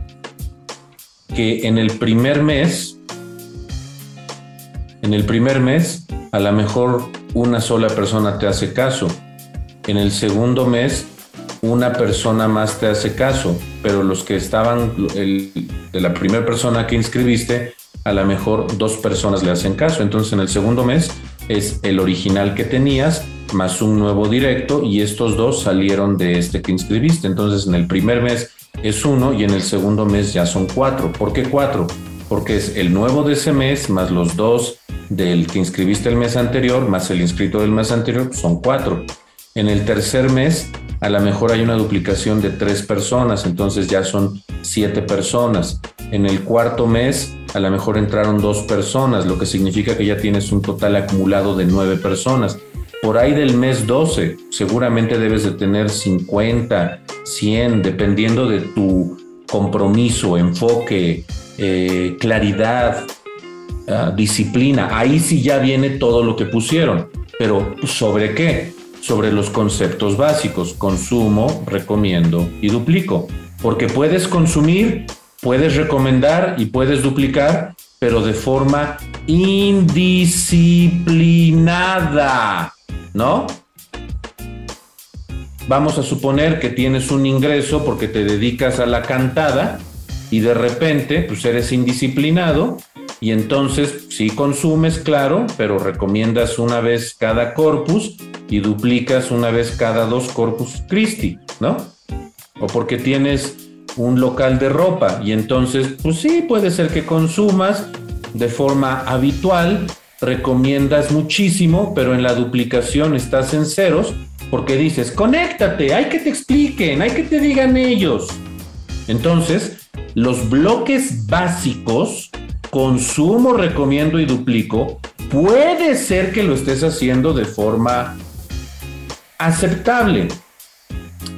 que en el primer mes, en el primer mes, a lo mejor una sola persona te hace caso. En el segundo mes, una persona más te hace caso, pero los que estaban, de la primera persona que inscribiste, a lo mejor dos personas le hacen caso. Entonces en el segundo mes es el original que tenías más un nuevo directo y estos dos salieron de este que inscribiste. Entonces en el primer mes es uno y en el segundo mes ya son cuatro. ¿Por qué cuatro? Porque es el nuevo de ese mes más los dos del que inscribiste el mes anterior más el inscrito del mes anterior, son cuatro. En el tercer mes a lo mejor hay una duplicación de tres personas, entonces ya son siete personas. En el cuarto mes, a lo mejor entraron dos personas, lo que significa que ya tienes un total acumulado de nueve personas. Por ahí del mes 12, seguramente debes de tener 50, 100, dependiendo de tu compromiso, enfoque, eh, claridad, ah, disciplina. Ahí sí ya viene todo lo que pusieron. Pero ¿sobre qué? Sobre los conceptos básicos, consumo, recomiendo y duplico. Porque puedes consumir, puedes recomendar y puedes duplicar, pero de forma indisciplinada, ¿no? Vamos a suponer que tienes un ingreso porque te dedicas a la cantada y de repente pues eres indisciplinado y entonces sí consumes, claro, pero recomiendas una vez cada corpus y duplicas una vez cada dos Corpus Christi, ¿no? O porque tienes un local de ropa y entonces, pues sí, puede ser que consumas de forma habitual, recomiendas muchísimo, pero en la duplicación estás en ceros porque dices, conéctate, hay que te expliquen, hay que te digan ellos. Entonces, los bloques básicos, consumo, recomiendo y duplico, puede ser que lo estés haciendo de forma aceptable.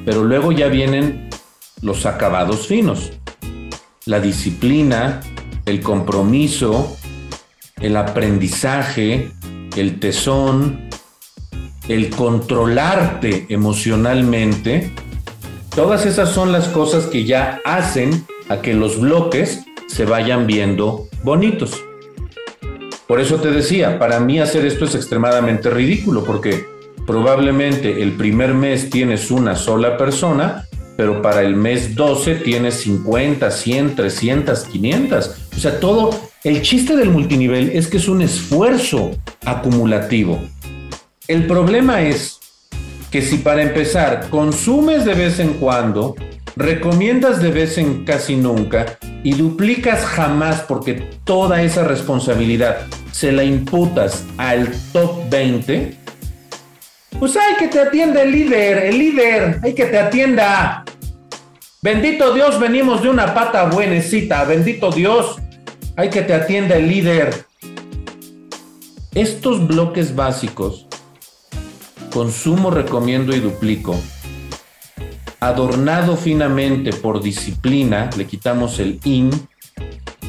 Pero luego ya vienen los acabados finos. La disciplina, el compromiso, el aprendizaje, el tesón, el controlarte emocionalmente. Todas esas son las cosas que ya hacen a que los bloques se vayan viendo bonitos. Por eso te decía, para mí hacer esto es extremadamente ridículo, porque probablemente el primer mes tienes una sola persona, pero para el mes 12 tienes 50, 100, 300, 500. O sea, todo, el chiste del multinivel es que es un esfuerzo acumulativo. El problema es que si para empezar consumes de vez en cuando, recomiendas de vez en casi nunca y duplicas jamás porque toda esa responsabilidad se la imputas al top 20, pues hay que te atienda el líder, el líder, hay que te atienda. Bendito Dios, venimos de una pata buenecita. Bendito Dios, hay que te atienda el líder. Estos bloques básicos, consumo, recomiendo y duplico, adornado finamente por disciplina, le quitamos el in,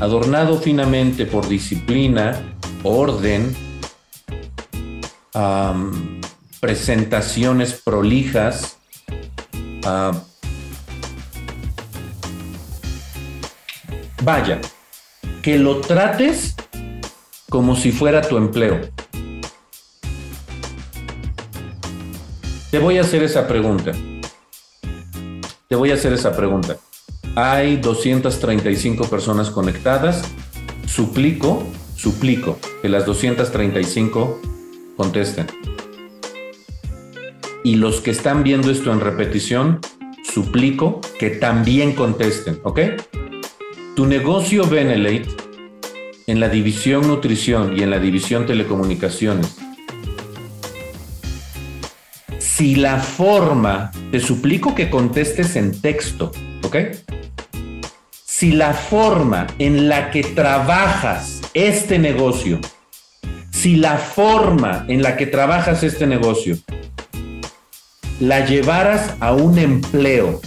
adornado finamente por disciplina, orden, presentaciones prolijas, vaya, que lo trates como si fuera tu empleo. Te voy a hacer esa pregunta. Te voy a hacer esa pregunta. Hay 235 personas conectadas. Suplico, suplico que las 235 contesten. Y los que están viendo esto en repetición, suplico que también contesten, ¿ok? Tu negocio Benelate en la división nutrición y en la división telecomunicaciones. Si la forma, te suplico que contestes en texto, ¿ok? Si la forma en la que trabajas este negocio, si la forma en la que trabajas este negocio la llevaras a un empleo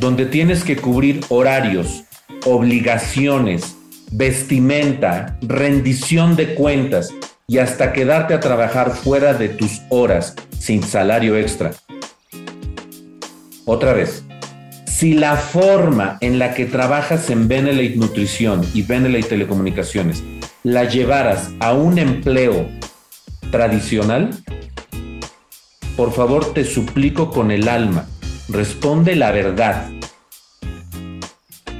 donde tienes que cubrir horarios, obligaciones, vestimenta, rendición de cuentas y hasta quedarte a trabajar fuera de tus horas sin salario extra. Otra vez, si la forma en la que trabajas en Benelete Nutrición y Benelete Telecomunicaciones la llevaras a un empleo tradicional, por favor te suplico con el alma, responde la verdad.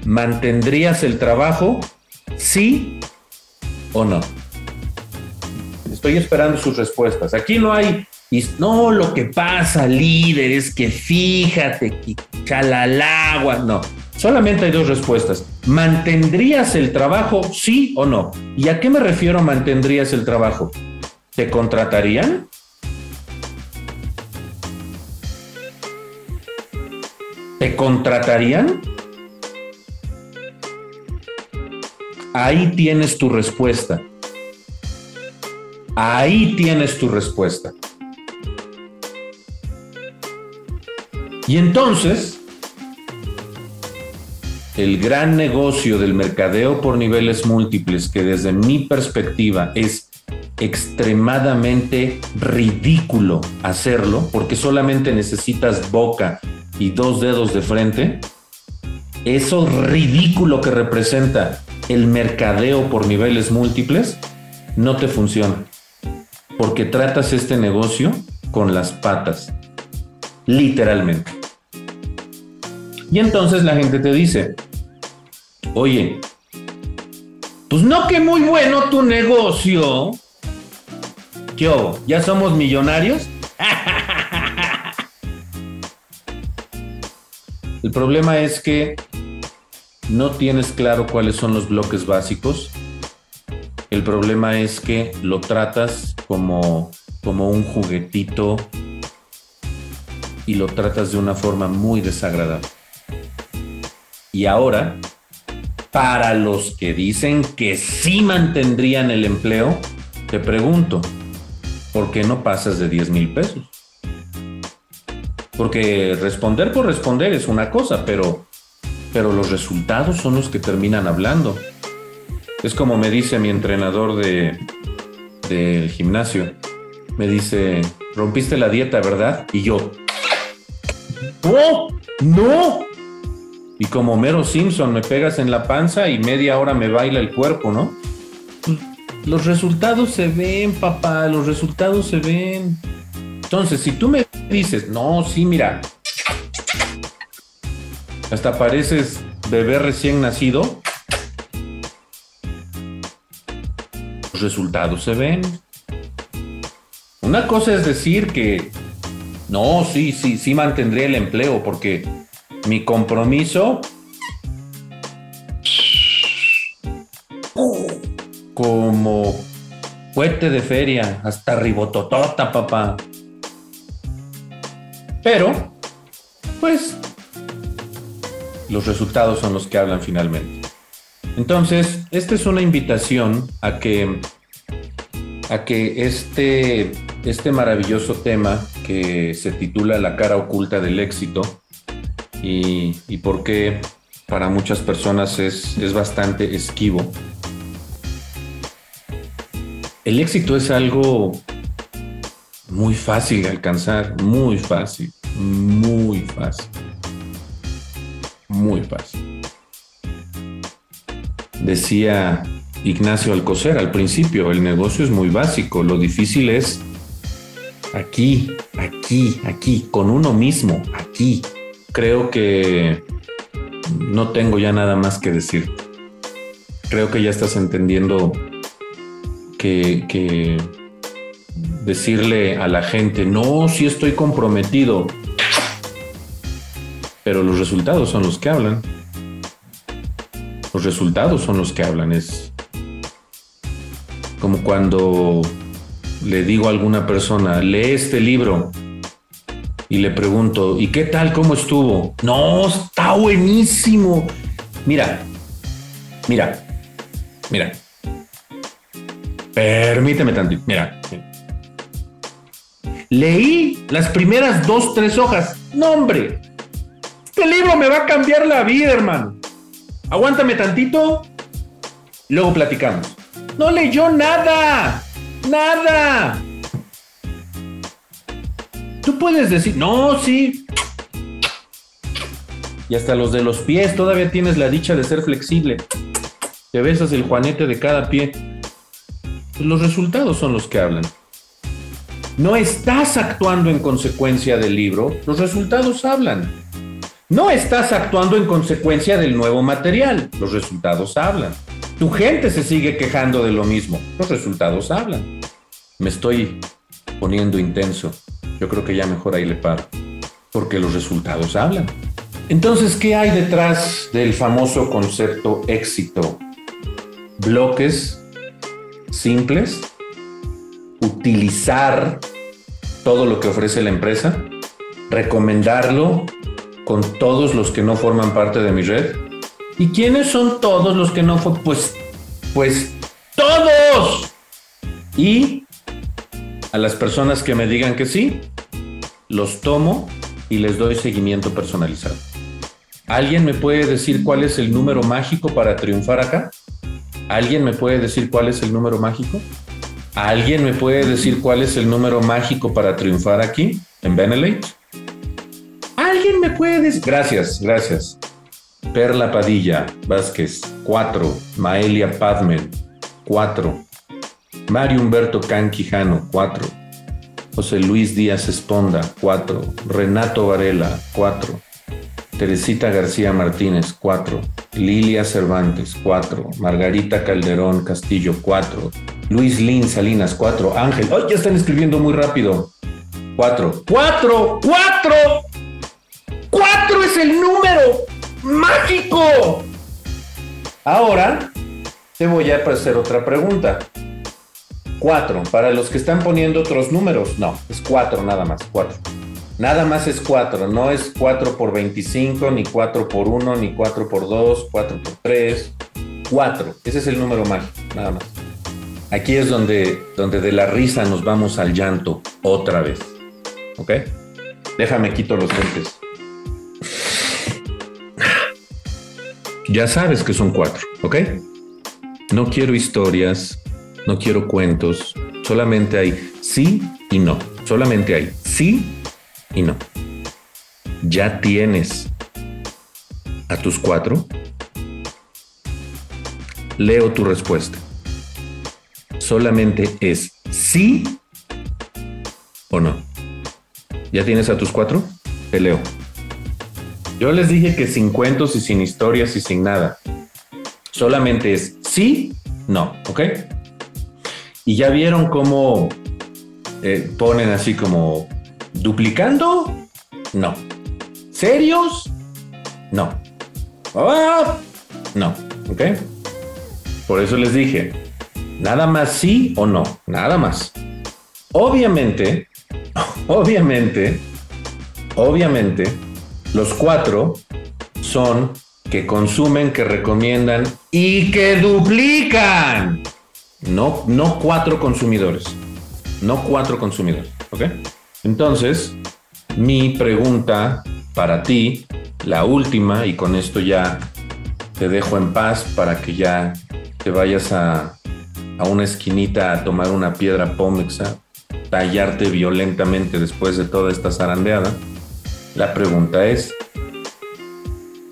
¿Mantendrías el trabajo? ¿Sí o no? Estoy esperando sus respuestas. Aquí no hay, no, lo que pasa, líder, es que fíjate, que chalalagua. No, solamente hay dos respuestas. ¿Mantendrías el trabajo? ¿Sí o no? ¿Y a qué me refiero mantendrías el trabajo? ¿Te contratarían? ¿Te contratarían? Ahí tienes tu respuesta. Ahí tienes tu respuesta. Y entonces, el gran negocio del mercadeo por niveles múltiples, que desde mi perspectiva es extremadamente ridículo hacerlo, porque solamente necesitas boca y dos dedos de frente, eso ridículo que representa el mercadeo por niveles múltiples no te funciona. Porque tratas este negocio con las patas. Literalmente. Y entonces la gente te dice, oye, pues no que muy bueno tu negocio. ¿Qué hago? ¿Ya somos millonarios? El problema es que no tienes claro cuáles son los bloques básicos. El problema es que lo tratas como, como un juguetito y lo tratas de una forma muy desagradable. Y ahora, para los que dicen que sí mantendrían el empleo, te pregunto, ¿por qué no pasas de 10 mil pesos? Porque responder por responder es una cosa, pero pero los resultados son los que terminan hablando. Es como me dice mi entrenador de del gimnasio. Me dice, rompiste la dieta, ¿verdad? Y yo, no, no. Y como Mero Simpson, me pegas en la panza y media hora me baila el cuerpo, ¿no? Los resultados se ven, papá, los resultados se ven. Entonces, si tú me dices, no, sí, mira, hasta pareces bebé recién nacido. Resultados se ven. Una cosa es decir que no, sí, sí, sí mantendría el empleo porque mi compromiso como fuerte de feria, hasta ribototota, papá. Pero, pues, los resultados son los que hablan finalmente. Entonces, esta es una invitación a que, a que este, este maravilloso tema que se titula La cara oculta del éxito y, y por qué para muchas personas es, es bastante esquivo. El éxito es algo muy fácil de alcanzar, muy fácil, muy fácil, muy fácil. Decía Ignacio Alcocer al principio, el negocio es muy básico, lo difícil es aquí, aquí, aquí, con uno mismo, aquí. Creo que no tengo ya nada más que decir. Creo que ya estás entendiendo que, decirle a la gente, no, si estoy comprometido, pero los resultados son los que hablan. Los resultados son los que hablan. Es como cuando le digo a alguna persona, lee este libro y le pregunto, ¿y qué tal? ¿Cómo estuvo? No, está buenísimo. Mira, mira, mira. Permíteme tantito. Mira. Leí las primeras dos, tres hojas. No, hombre. Este libro me va a cambiar la vida, hermano. Aguántame tantito. Luego platicamos. No leyó nada. Nada. Tú puedes decir, no, sí. Y hasta los de los pies, todavía tienes la dicha de ser flexible. Te besas el juanete de cada pie. Los resultados son los que hablan. No estás actuando en consecuencia del libro, los resultados hablan. No estás actuando en consecuencia del nuevo material, los resultados hablan. Tu gente se sigue quejando de lo mismo, los resultados hablan. Me estoy poniendo intenso. Yo creo que ya mejor ahí le paro, porque los resultados hablan. Entonces, ¿qué hay detrás del famoso concepto éxito? Bloques simples, utilizar todo lo que ofrece la empresa, recomendarlo con todos los que no forman parte de mi red. ¿Y quiénes son todos los que no? Pues, pues todos. Y a las personas que me digan que sí, los tomo y les doy seguimiento personalizado. ¿Alguien me puede decir cuál es el número mágico para triunfar acá? ¿Alguien me puede decir cuál es el número mágico? ¿Alguien me puede decir cuál es el número mágico para triunfar aquí en Benelete? ¿Alguien me puede decir? Gracias, gracias. Perla Padilla Vázquez, 4. Maelia Padmen, 4. Mario Humberto Canquijano, 4. José Luis Díaz Esponda, 4. Renato Varela, 4. Teresita García Martínez, 4. Lilia Cervantes, 4. Margarita Calderón Castillo, 4. Luis Lin Salinas, 4. Ángel, ¡ay, ya están escribiendo muy rápido! 4. ¡4! ¡4! ¡4 es el número mágico! Ahora te voy a hacer otra pregunta. 4. Para los que están poniendo otros números, no, es 4 nada más, 4. Nada más es 4, no es 4 por 25, ni 4 por 1, ni 4 por 2, 4 por 3. 4, ese es el número mágico, nada más. Aquí es donde, donde de la risa nos vamos al llanto otra vez. ¿Ok? Déjame quito los lentes. Ya sabes que son cuatro, ¿ok? No quiero historias, no quiero cuentos, solamente hay sí y no. Solamente hay sí y no. ¿Ya tienes a tus cuatro? Leo tu respuesta. Solamente es sí o no. ¿Ya tienes a tus cuatro? Te leo. Yo les dije que sin cuentos y sin historias y sin nada. Solamente es sí, no, ¿ok? Y ya vieron cómo eh, ponen así como duplicando, no. ¿Serios? No. Ah, no, ¿ok? Por eso les dije, nada más sí o no, nada más. Obviamente, obviamente, obviamente, los cuatro son que consumen, que recomiendan y que duplican. No, no cuatro consumidores. No cuatro consumidores. ¿Ok? Entonces, mi pregunta para ti, la última, y con esto ya te dejo en paz para que ya te vayas a, a una esquinita a tomar una piedra pómexa, tallarte violentamente después de toda esta zarandeada. La pregunta es,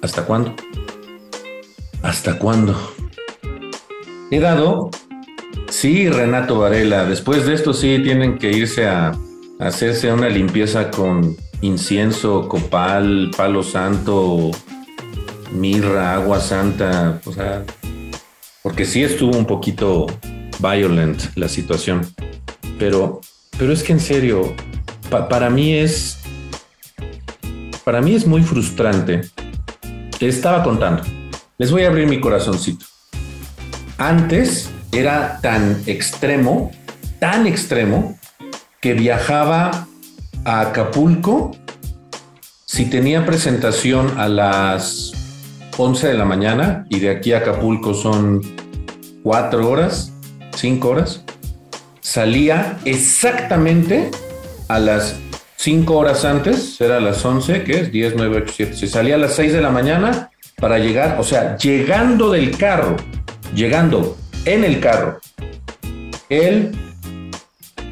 ¿hasta cuándo? ¿Hasta cuándo? He dado, sí, Renato Varela, después de esto sí tienen que irse a, hacerse una limpieza con incienso, copal, palo santo, mirra, agua santa, o sea, porque sí estuvo un poquito violent la situación, pero, pero es que en serio, para mí es, para mí es muy frustrante. estaba contando les voy a abrir mi corazoncito. Antes era tan extremo, tan extremo, que viajaba a Acapulco si tenía presentación a las 11 de la mañana y de aquí a Acapulco son 4 horas, 5 horas, salía exactamente a las 5 horas antes, era las 11, que es 10, 9, 8, 7. Si salía a las 6 de la mañana, para llegar, o sea, llegando del carro, llegando en el carro, el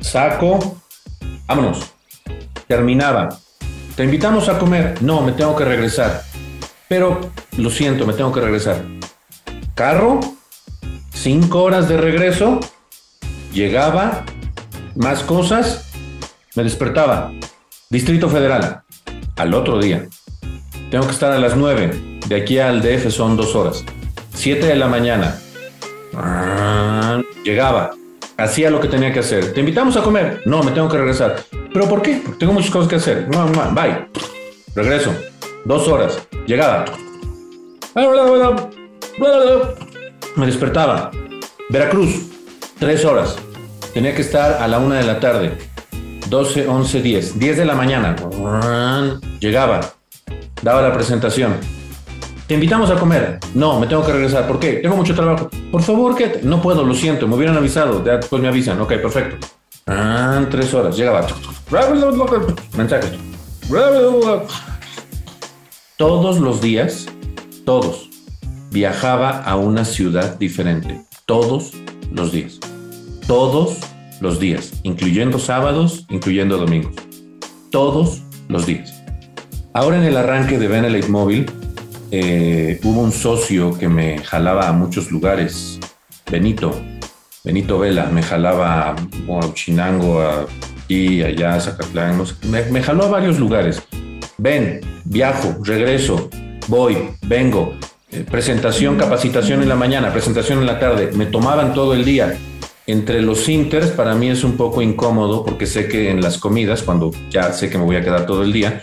saco, vámonos, terminaba. Te invitamos a comer. No, me tengo que regresar. Pero lo siento, me tengo que regresar. Carro, cinco horas de regreso, llegaba, más cosas, me despertaba. Distrito Federal, al otro día. Tengo que estar a las nueve de aquí al DF son dos horas. Siete de la mañana. Ah, llegaba. Hacía lo que tenía que hacer. Te invitamos a comer. No, me tengo que regresar. ¿Pero por qué? Porque tengo muchas cosas que hacer. Bye. Regreso. Dos horas. Llegaba. Me despertaba. Veracruz. Tres horas. Tenía que estar a la una de la tarde. 12, 11, 10. 10 de la mañana. Llegaba. Daba la presentación te invitamos a comer. No, me tengo que regresar. ¿Por qué? Tengo mucho trabajo. Por favor, que no puedo, lo siento. Me hubieran avisado. Después me avisan. Ok, perfecto. Tres horas. Llegaba. Todos los días, todos, viajaba a una ciudad diferente. Todos los días. Todos los días. Incluyendo sábados, incluyendo domingos. Todos los días. Ahora en el arranque de Benelete Móvil, eh, hubo un socio que me jalaba a muchos lugares, Benito, Benito Vela, me jalaba a Chinango, aquí, allá, a Zacatlán, me, jaló a varios lugares. Ven, viajo, regreso, voy, vengo, eh, presentación, capacitación en la mañana, presentación en la tarde, me tomaban todo el día. Entre los inters para mí es un poco incómodo porque sé que en las comidas, cuando ya sé que me voy a quedar todo el día,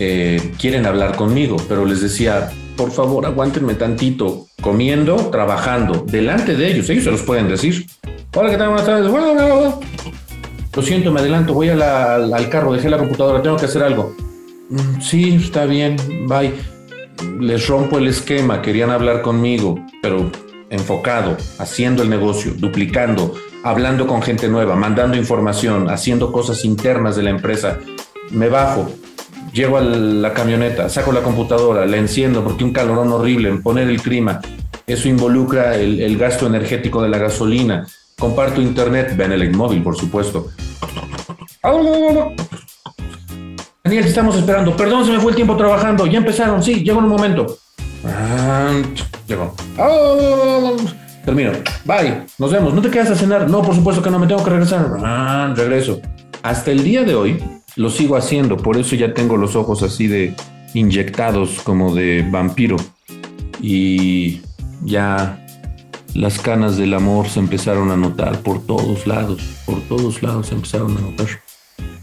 eh, quieren hablar conmigo, pero les decía, por favor, aguántenme tantito, comiendo, trabajando, delante de ellos, ellos se los pueden decir. Hola, ¿qué tal? Buenas tardes. Lo siento, me adelanto, voy al carro, dejé la computadora, tengo que hacer algo. Mm, sí, está bien, bye. Les rompo el esquema, querían hablar conmigo, pero enfocado, haciendo el negocio, duplicando, hablando con gente nueva, mandando información, haciendo cosas internas de la empresa. Me bajo, llego a la camioneta, saco la computadora, la enciendo porque un calorón horrible, en poner el clima, eso involucra el, gasto energético de la gasolina. Comparto internet, ven el móvil, por supuesto. Daniel, estamos esperando. Perdón, se me fue el tiempo trabajando. Ya empezaron, sí, llegó un momento. Llegó. Termino. Bye. Nos vemos. ¿No te quedas a cenar? No, por supuesto que no. Me tengo que regresar. Regreso. Hasta el día de hoy, lo sigo haciendo, por eso ya tengo los ojos así de inyectados como de vampiro. Y ya las canas del amor se empezaron a notar por todos lados, por todos lados se empezaron a notar.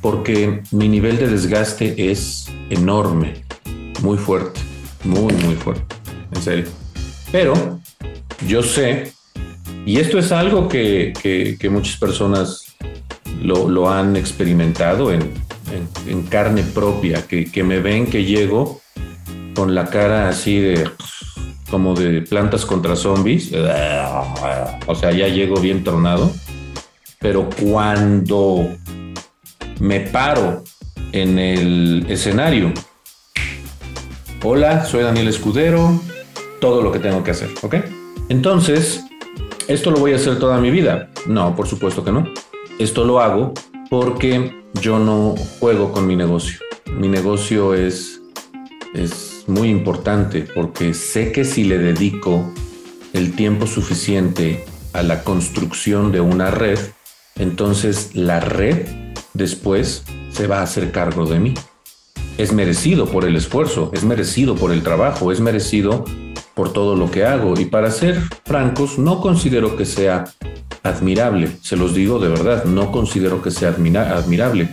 Porque mi nivel de desgaste es enorme, muy fuerte, muy, muy fuerte, en serio. Pero yo sé, y esto es algo que, muchas personas lo, lo han experimentado en, en, carne propia, que, me ven que llego con la cara así de como de plantas contra zombies. O sea, ya llego bien tornado. Pero cuando me paro en el escenario, hola, soy Daniel Escudero, todo lo que tengo que hacer, ¿ok? Entonces, ¿esto lo voy a hacer toda mi vida? No, por supuesto que no. Esto lo hago porque yo no juego con mi negocio. Mi negocio es, es muy importante porque sé que si le dedico el tiempo suficiente a la construcción de una red, entonces la red después se va a hacer cargo de mí. Es merecido por el esfuerzo, es merecido por el trabajo, es merecido por todo lo que hago. Y para ser francos, no considero que sea admirable, se los digo de verdad, no considero que sea admirable.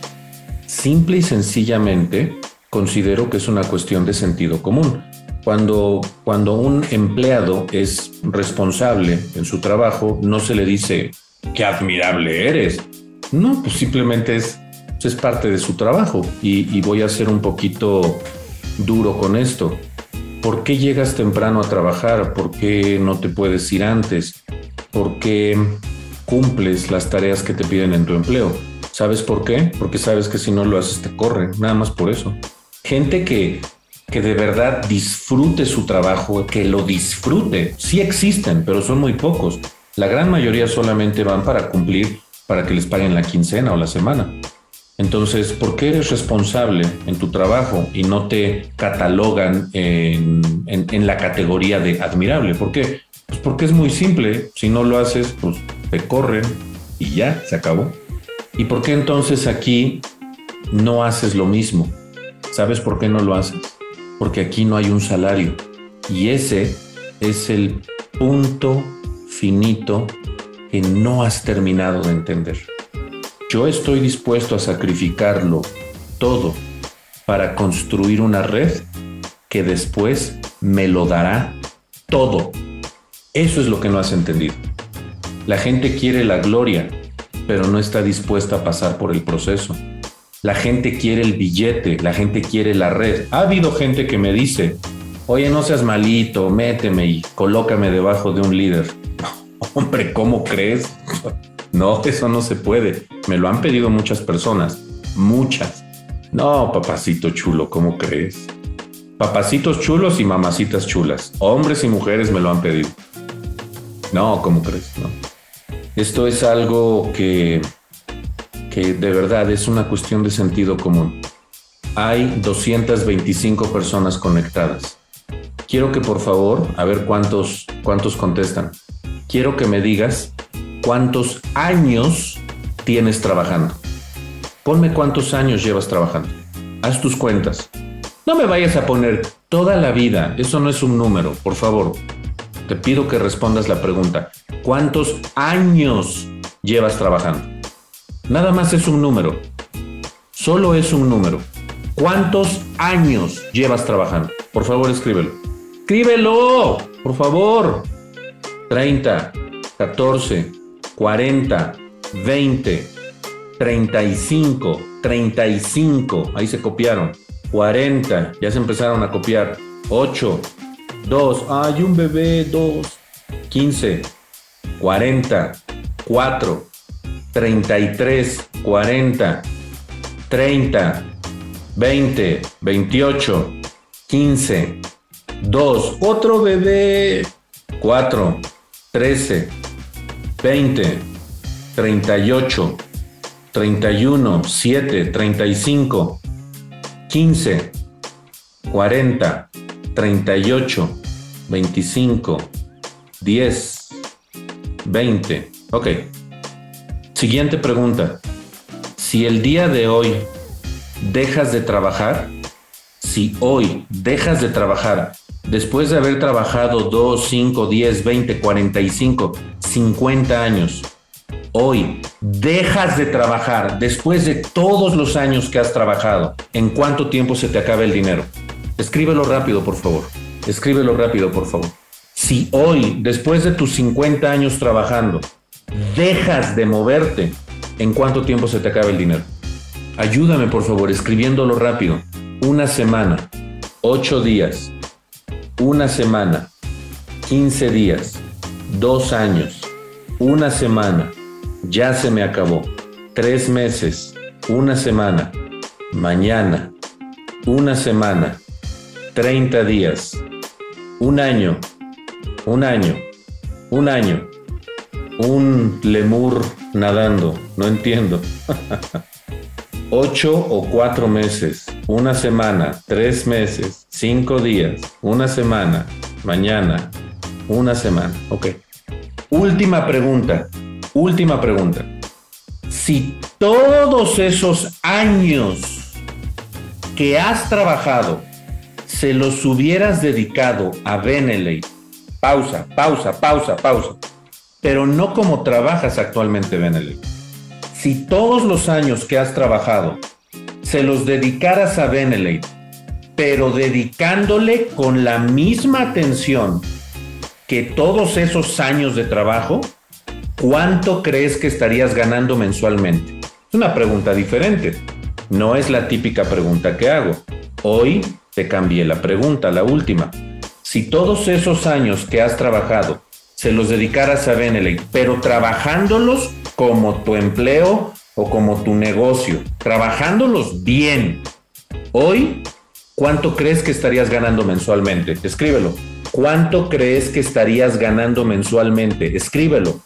Simple y sencillamente considero que es una cuestión de sentido común. Cuando, cuando un empleado es responsable en su trabajo, no se le dice, qué admirable eres. No, pues simplemente es, es parte de su trabajo. Y, y voy a ser un poquito duro con esto. ¿Por qué llegas temprano a trabajar? ¿Por qué no te puedes ir antes? ¿Por qué cumples las tareas que te piden en tu empleo. ¿Sabes por qué? Porque sabes que si no lo haces te corren, nada más por eso. Gente que, que de verdad disfrute su trabajo, que lo disfrute, sí existen, pero son muy pocos. La gran mayoría solamente van para cumplir, para que les paguen la quincena o la semana. Entonces, ¿por qué eres responsable en tu trabajo y no te catalogan en, en, la categoría de admirable? ¿Por qué? Pues porque es muy simple. Si no lo haces, pues te corren y ya, se acabó. ¿Y por qué entonces aquí no haces lo mismo? ¿Sabes por qué no lo haces? Porque aquí no hay un salario. Y ese es el punto finito que no has terminado de entender. Yo estoy dispuesto a sacrificarlo todo para construir una red que después me lo dará todo. Eso es lo que no has entendido. La gente quiere la gloria, pero no está dispuesta a pasar por el proceso. La gente quiere el billete, la gente quiere la red. Ha habido gente que me dice, oye, no seas malito, méteme y colócame debajo de un líder. Hombre, ¿cómo crees? No, eso no se puede. Me lo han pedido muchas personas, muchas. No, papacito chulo, ¿cómo crees? Papacitos chulos y mamacitas chulas. Hombres y mujeres me lo han pedido. No, ¿cómo crees? No. Esto es algo que, que de verdad es una cuestión de sentido común. Hay 225 personas conectadas. Quiero que por favor, a ver cuántos, cuántos contestan. Quiero que me digas cuántos años tienes trabajando. Ponme cuántos años llevas trabajando. Haz tus cuentas. No me vayas a poner toda la vida. Eso no es un número, por favor. Te pido que respondas la pregunta. ¿Cuántos años llevas trabajando? Nada más es un número. Solo es un número. ¿Cuántos años llevas trabajando? Por favor, escríbelo. Escríbelo, por favor. 30, 14, 40, 20, 35, 35. Ahí se copiaron. 40, ya se empezaron a copiar. 8, 2, hay un bebé, 2, 15, 40, 4, 33, 40, 30, 20, 28, 15, 2, otro bebé, 4, 13, 20, 38, 31, 7, 35, 15, 40, 38, 25, 10, 20. Ok. Siguiente pregunta. Si el día de hoy dejas de trabajar, si hoy dejas de trabajar después de haber trabajado 2, 5, 10, 20, 45, 50 años, hoy dejas de trabajar después de todos los años que has trabajado, ¿en cuánto tiempo se te acaba el dinero? Escríbelo rápido, por favor. Escríbelo rápido, por favor. Si hoy, después de tus 50 años trabajando, dejas de moverte, ¿en cuánto tiempo se te acaba el dinero? Ayúdame, por favor, escribiéndolo rápido. Una semana, 8 días, una semana, 15 días, dos años, una semana, ya se me acabó, tres meses, una semana, mañana, una semana, 30 días, un año, un año, un año, un lemur nadando, no entiendo. Ocho o cuatro meses, una semana, tres meses, cinco días, una semana, mañana, una semana. Ok. Última pregunta, última pregunta. Si todos esos años que has trabajado se los hubieras dedicado a Beneley, pausa, pausa, pausa, pausa, pero no como trabajas actualmente, Beneley. Si todos los años que has trabajado se los dedicaras a Beneley, pero dedicándole con la misma atención que todos esos años de trabajo, ¿cuánto crees que estarías ganando mensualmente? Es una pregunta diferente. No es la típica pregunta que hago. Hoy te cambié la pregunta, la última. Si todos esos años que has trabajado se los dedicaras a Beneley, pero trabajándolos como tu empleo o como tu negocio, trabajándolos bien, hoy, ¿cuánto crees que estarías ganando mensualmente? Escríbelo. ¿Cuánto crees que estarías ganando mensualmente? Escríbelo.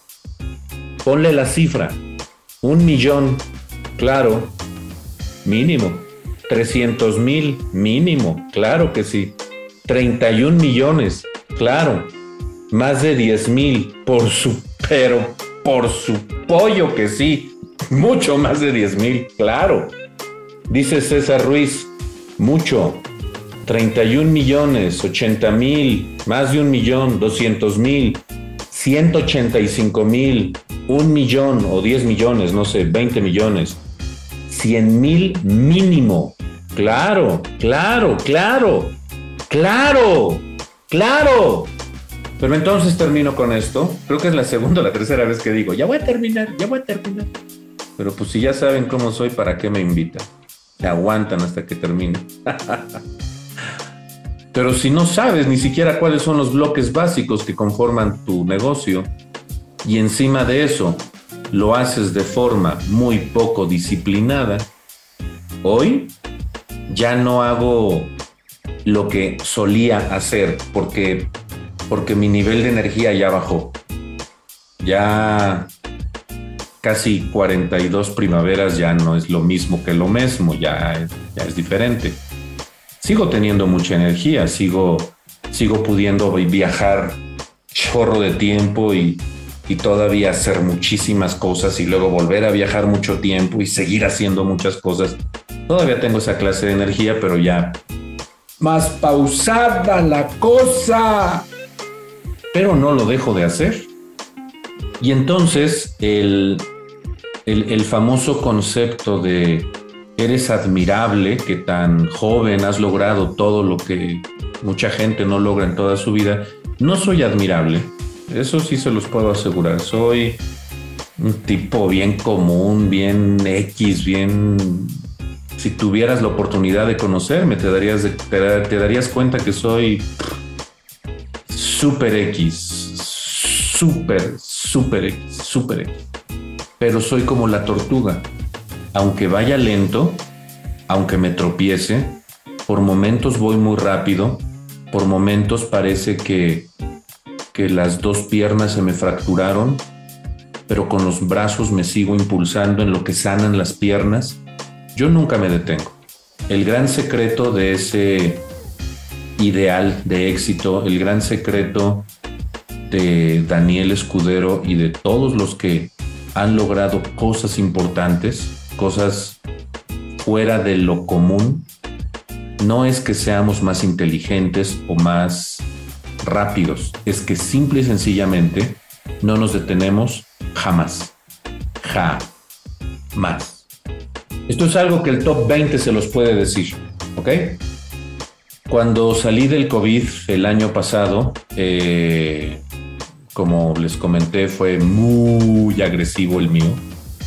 Ponle la cifra. Un millón. Claro. Mínimo. 300 mil. Mínimo. Claro que sí. 31 millones. Claro. Más de 10 mil. Por su... Pero por su pollo que sí. Mucho más de 10 mil. Claro. Dice César Ruiz. Mucho. 31 millones, 80 mil, más de un millón, 200 mil, 185 mil, un millón o 10 millones, no sé, 20 millones, 100 mil mínimo. Claro, claro, claro, claro, claro. Pero entonces termino con esto. Creo que es la segunda o la tercera vez que digo, ya voy a terminar, ya voy a terminar. Pero pues si ya saben cómo soy, ¿para qué me invitan? Se aguantan hasta que termine. Pero si no sabes ni siquiera cuáles son los bloques básicos que conforman tu negocio y encima de eso lo haces de forma muy poco disciplinada, hoy ya no hago lo que solía hacer porque, porque mi nivel de energía ya bajó. Ya casi 42 primaveras ya no es lo mismo que lo mismo, ya, ya es diferente sigo teniendo mucha energía, sigo, sigo pudiendo viajar chorro de tiempo y, y todavía hacer muchísimas cosas y luego volver a viajar mucho tiempo y seguir haciendo muchas cosas. Todavía tengo esa clase de energía, pero ya más pausada la cosa. Pero no lo dejo de hacer. Y entonces el, el, famoso concepto de eres admirable, que tan joven has logrado todo lo que mucha gente no logra en toda su vida. No soy admirable, eso sí se los puedo asegurar. Soy un tipo bien común, bien X, bien... Si tuvieras la oportunidad de conocerme, te darías, te, darías cuenta que soy super X, super, super X, super X. Pero soy como la tortuga aunque vaya lento, aunque me tropiece, por momentos voy muy rápido, por momentos parece que, que las dos piernas se me fracturaron, pero con los brazos me sigo impulsando en lo que sanan las piernas. Yo nunca me detengo. El gran secreto de ese ideal de éxito, el gran secreto de Daniel Escudero y de todos los que han logrado cosas importantes, cosas fuera de lo común, no es que seamos más inteligentes o más rápidos, es que simple y sencillamente no nos detenemos jamás. Jamás. Esto es algo que el top 20 se los puede decir, ¿ok? Cuando salí del COVID el año pasado, eh, como les comenté, fue muy agresivo el mío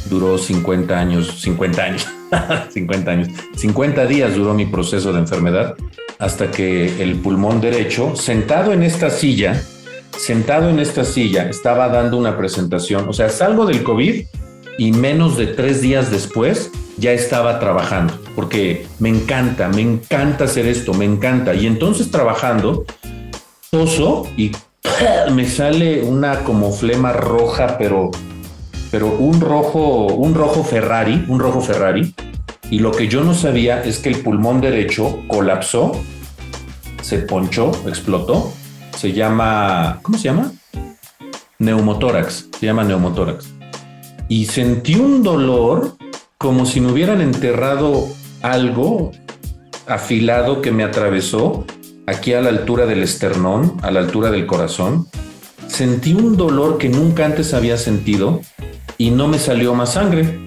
duró 50 años, 50 años, 50 años, 50 días duró mi proceso de enfermedad hasta que el pulmón derecho, sentado en esta silla, sentado en esta silla, estaba dando una presentación. O sea, salgo del COVID y menos de tres días después ya estaba trabajando, porque me encanta, me encanta hacer esto, me encanta. Y entonces trabajando, toso y me sale una como flema roja, pero, pero un rojo, un rojo Ferrari, un rojo Ferrari. Y lo que yo no sabía es que el pulmón derecho colapsó, se ponchó, explotó. Se llama, ¿cómo se llama? Neumotórax, se llama neumotórax. Y sentí un dolor como si me hubieran enterrado algo afilado que me atravesó aquí a la altura del esternón, a la altura del corazón. Sentí un dolor que nunca antes había sentido y no me salió más sangre.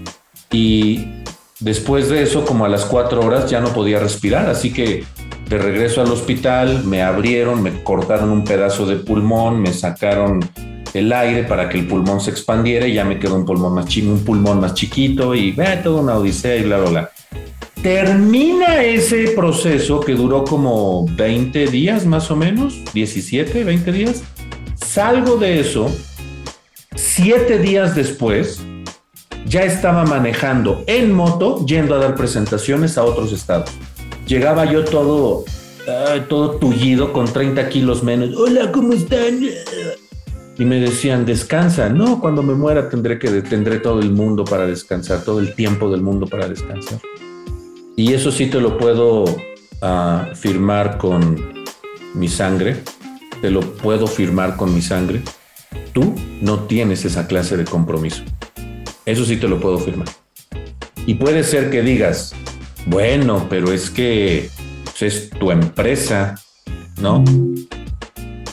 Y Después de eso, como a las cuatro horas, ya no podía respirar, así que de regreso al hospital me abrieron, me cortaron un pedazo de pulmón, me sacaron el aire para que el pulmón se expandiera y ya me quedó un pulmón más chico, un pulmón más chiquito y ve toda una odisea y bla, bla, bla. Termina ese proceso que duró como 20 días más o menos, 17, 20 días. Salgo de eso. Siete días después, ya estaba manejando en moto yendo a dar presentaciones a otros estados. Llegaba yo todo, todo tullido con 30 kilos menos. Hola, ¿cómo están? Y me decían, descansa. No, cuando me muera tendré que tendré todo el mundo para descansar, todo el tiempo del mundo para descansar. Y eso sí te lo puedo ah, firmar con mi sangre. Te lo puedo firmar con mi sangre. Tú no tienes esa clase de compromiso. Eso sí te lo puedo firmar. Y puede ser que digas, bueno, pero es que pues, es tu empresa, ¿no?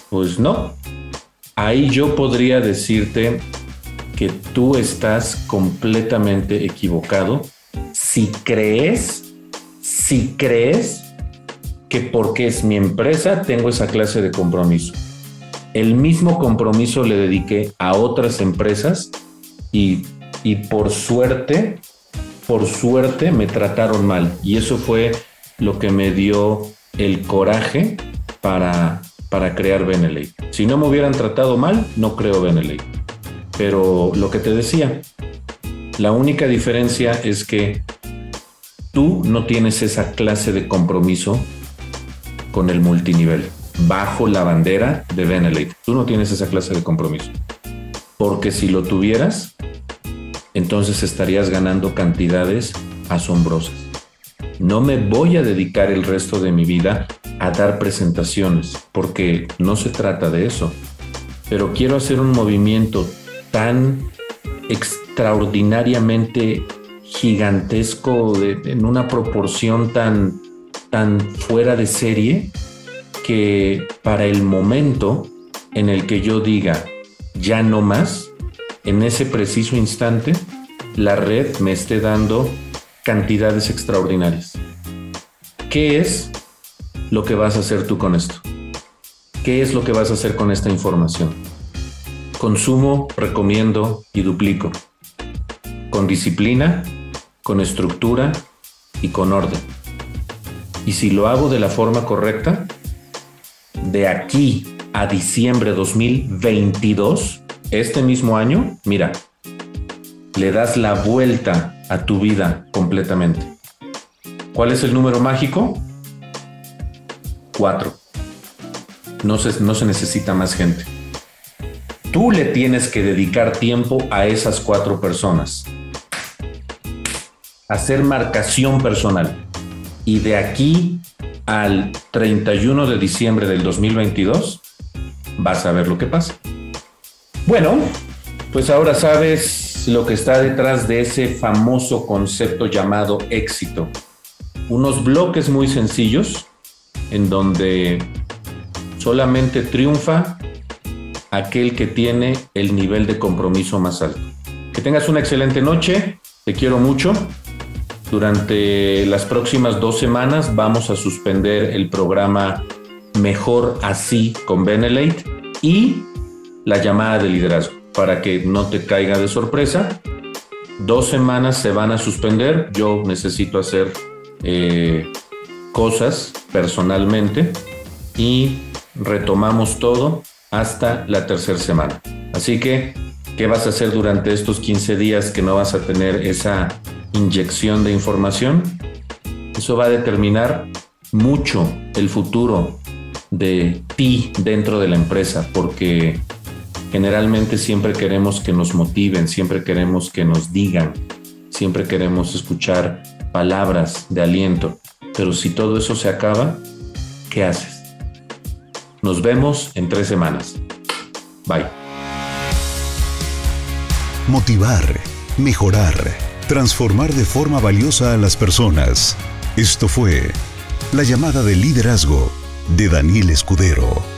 Pues no. Ahí yo podría decirte que tú estás completamente equivocado si crees, si crees que porque es mi empresa tengo esa clase de compromiso. El mismo compromiso le dediqué a otras empresas y y por suerte, por suerte me trataron mal y eso fue lo que me dio el coraje para, para crear Beneley. Si no me hubieran tratado mal, no creo Beneley. Pero lo que te decía, la única diferencia es que tú no tienes esa clase de compromiso con el multinivel bajo la bandera de Benelete. Tú no tienes esa clase de compromiso. Porque si lo tuvieras, entonces estarías ganando cantidades asombrosas. No me voy a dedicar el resto de mi vida a dar presentaciones, porque no se trata de eso. Pero quiero hacer un movimiento tan extraordinariamente gigantesco, en una proporción tan, tan fuera de serie, que para el momento en el que yo diga ya no más, en ese preciso instante la red me esté dando cantidades extraordinarias. ¿Qué es lo que vas a hacer tú con esto? ¿Qué es lo que vas a hacer con esta información? Consumo, recomiendo y duplico. Con disciplina, con estructura y con orden. Y si lo hago de la forma correcta, de aquí a diciembre 2022, este mismo año, mira, le das la vuelta a tu vida completamente. ¿Cuál es el número mágico? Cuatro. No se, no se necesita más gente. Tú le tienes que dedicar tiempo a esas cuatro personas. Hacer marcación personal. Y de aquí al 31 de diciembre del 2022, vas a ver lo que pasa. Bueno, pues ahora sabes lo que está detrás de ese famoso concepto llamado éxito. Unos bloques muy sencillos en donde solamente triunfa aquel que tiene el nivel de compromiso más alto. Que tengas una excelente noche, te quiero mucho. Durante las próximas dos semanas vamos a suspender el programa Mejor Así con Benelate y la llamada de liderazgo para que no te caiga de sorpresa. Dos semanas se van a suspender. Yo necesito hacer eh, cosas personalmente y retomamos todo hasta la tercera semana. Así que, ¿qué vas a hacer durante estos 15 días que no vas a tener esa inyección de información? Eso va a determinar mucho el futuro de ti dentro de la empresa, porque generalmente siempre queremos que nos motiven, siempre queremos que nos digan, siempre queremos escuchar palabras de aliento, pero si todo eso se acaba, ¿qué haces? Nos vemos en tres semanas. Bye. Motivar, mejorar, transformar de forma valiosa a las personas. Esto fue la llamada de liderazgo de Daniel Escudero.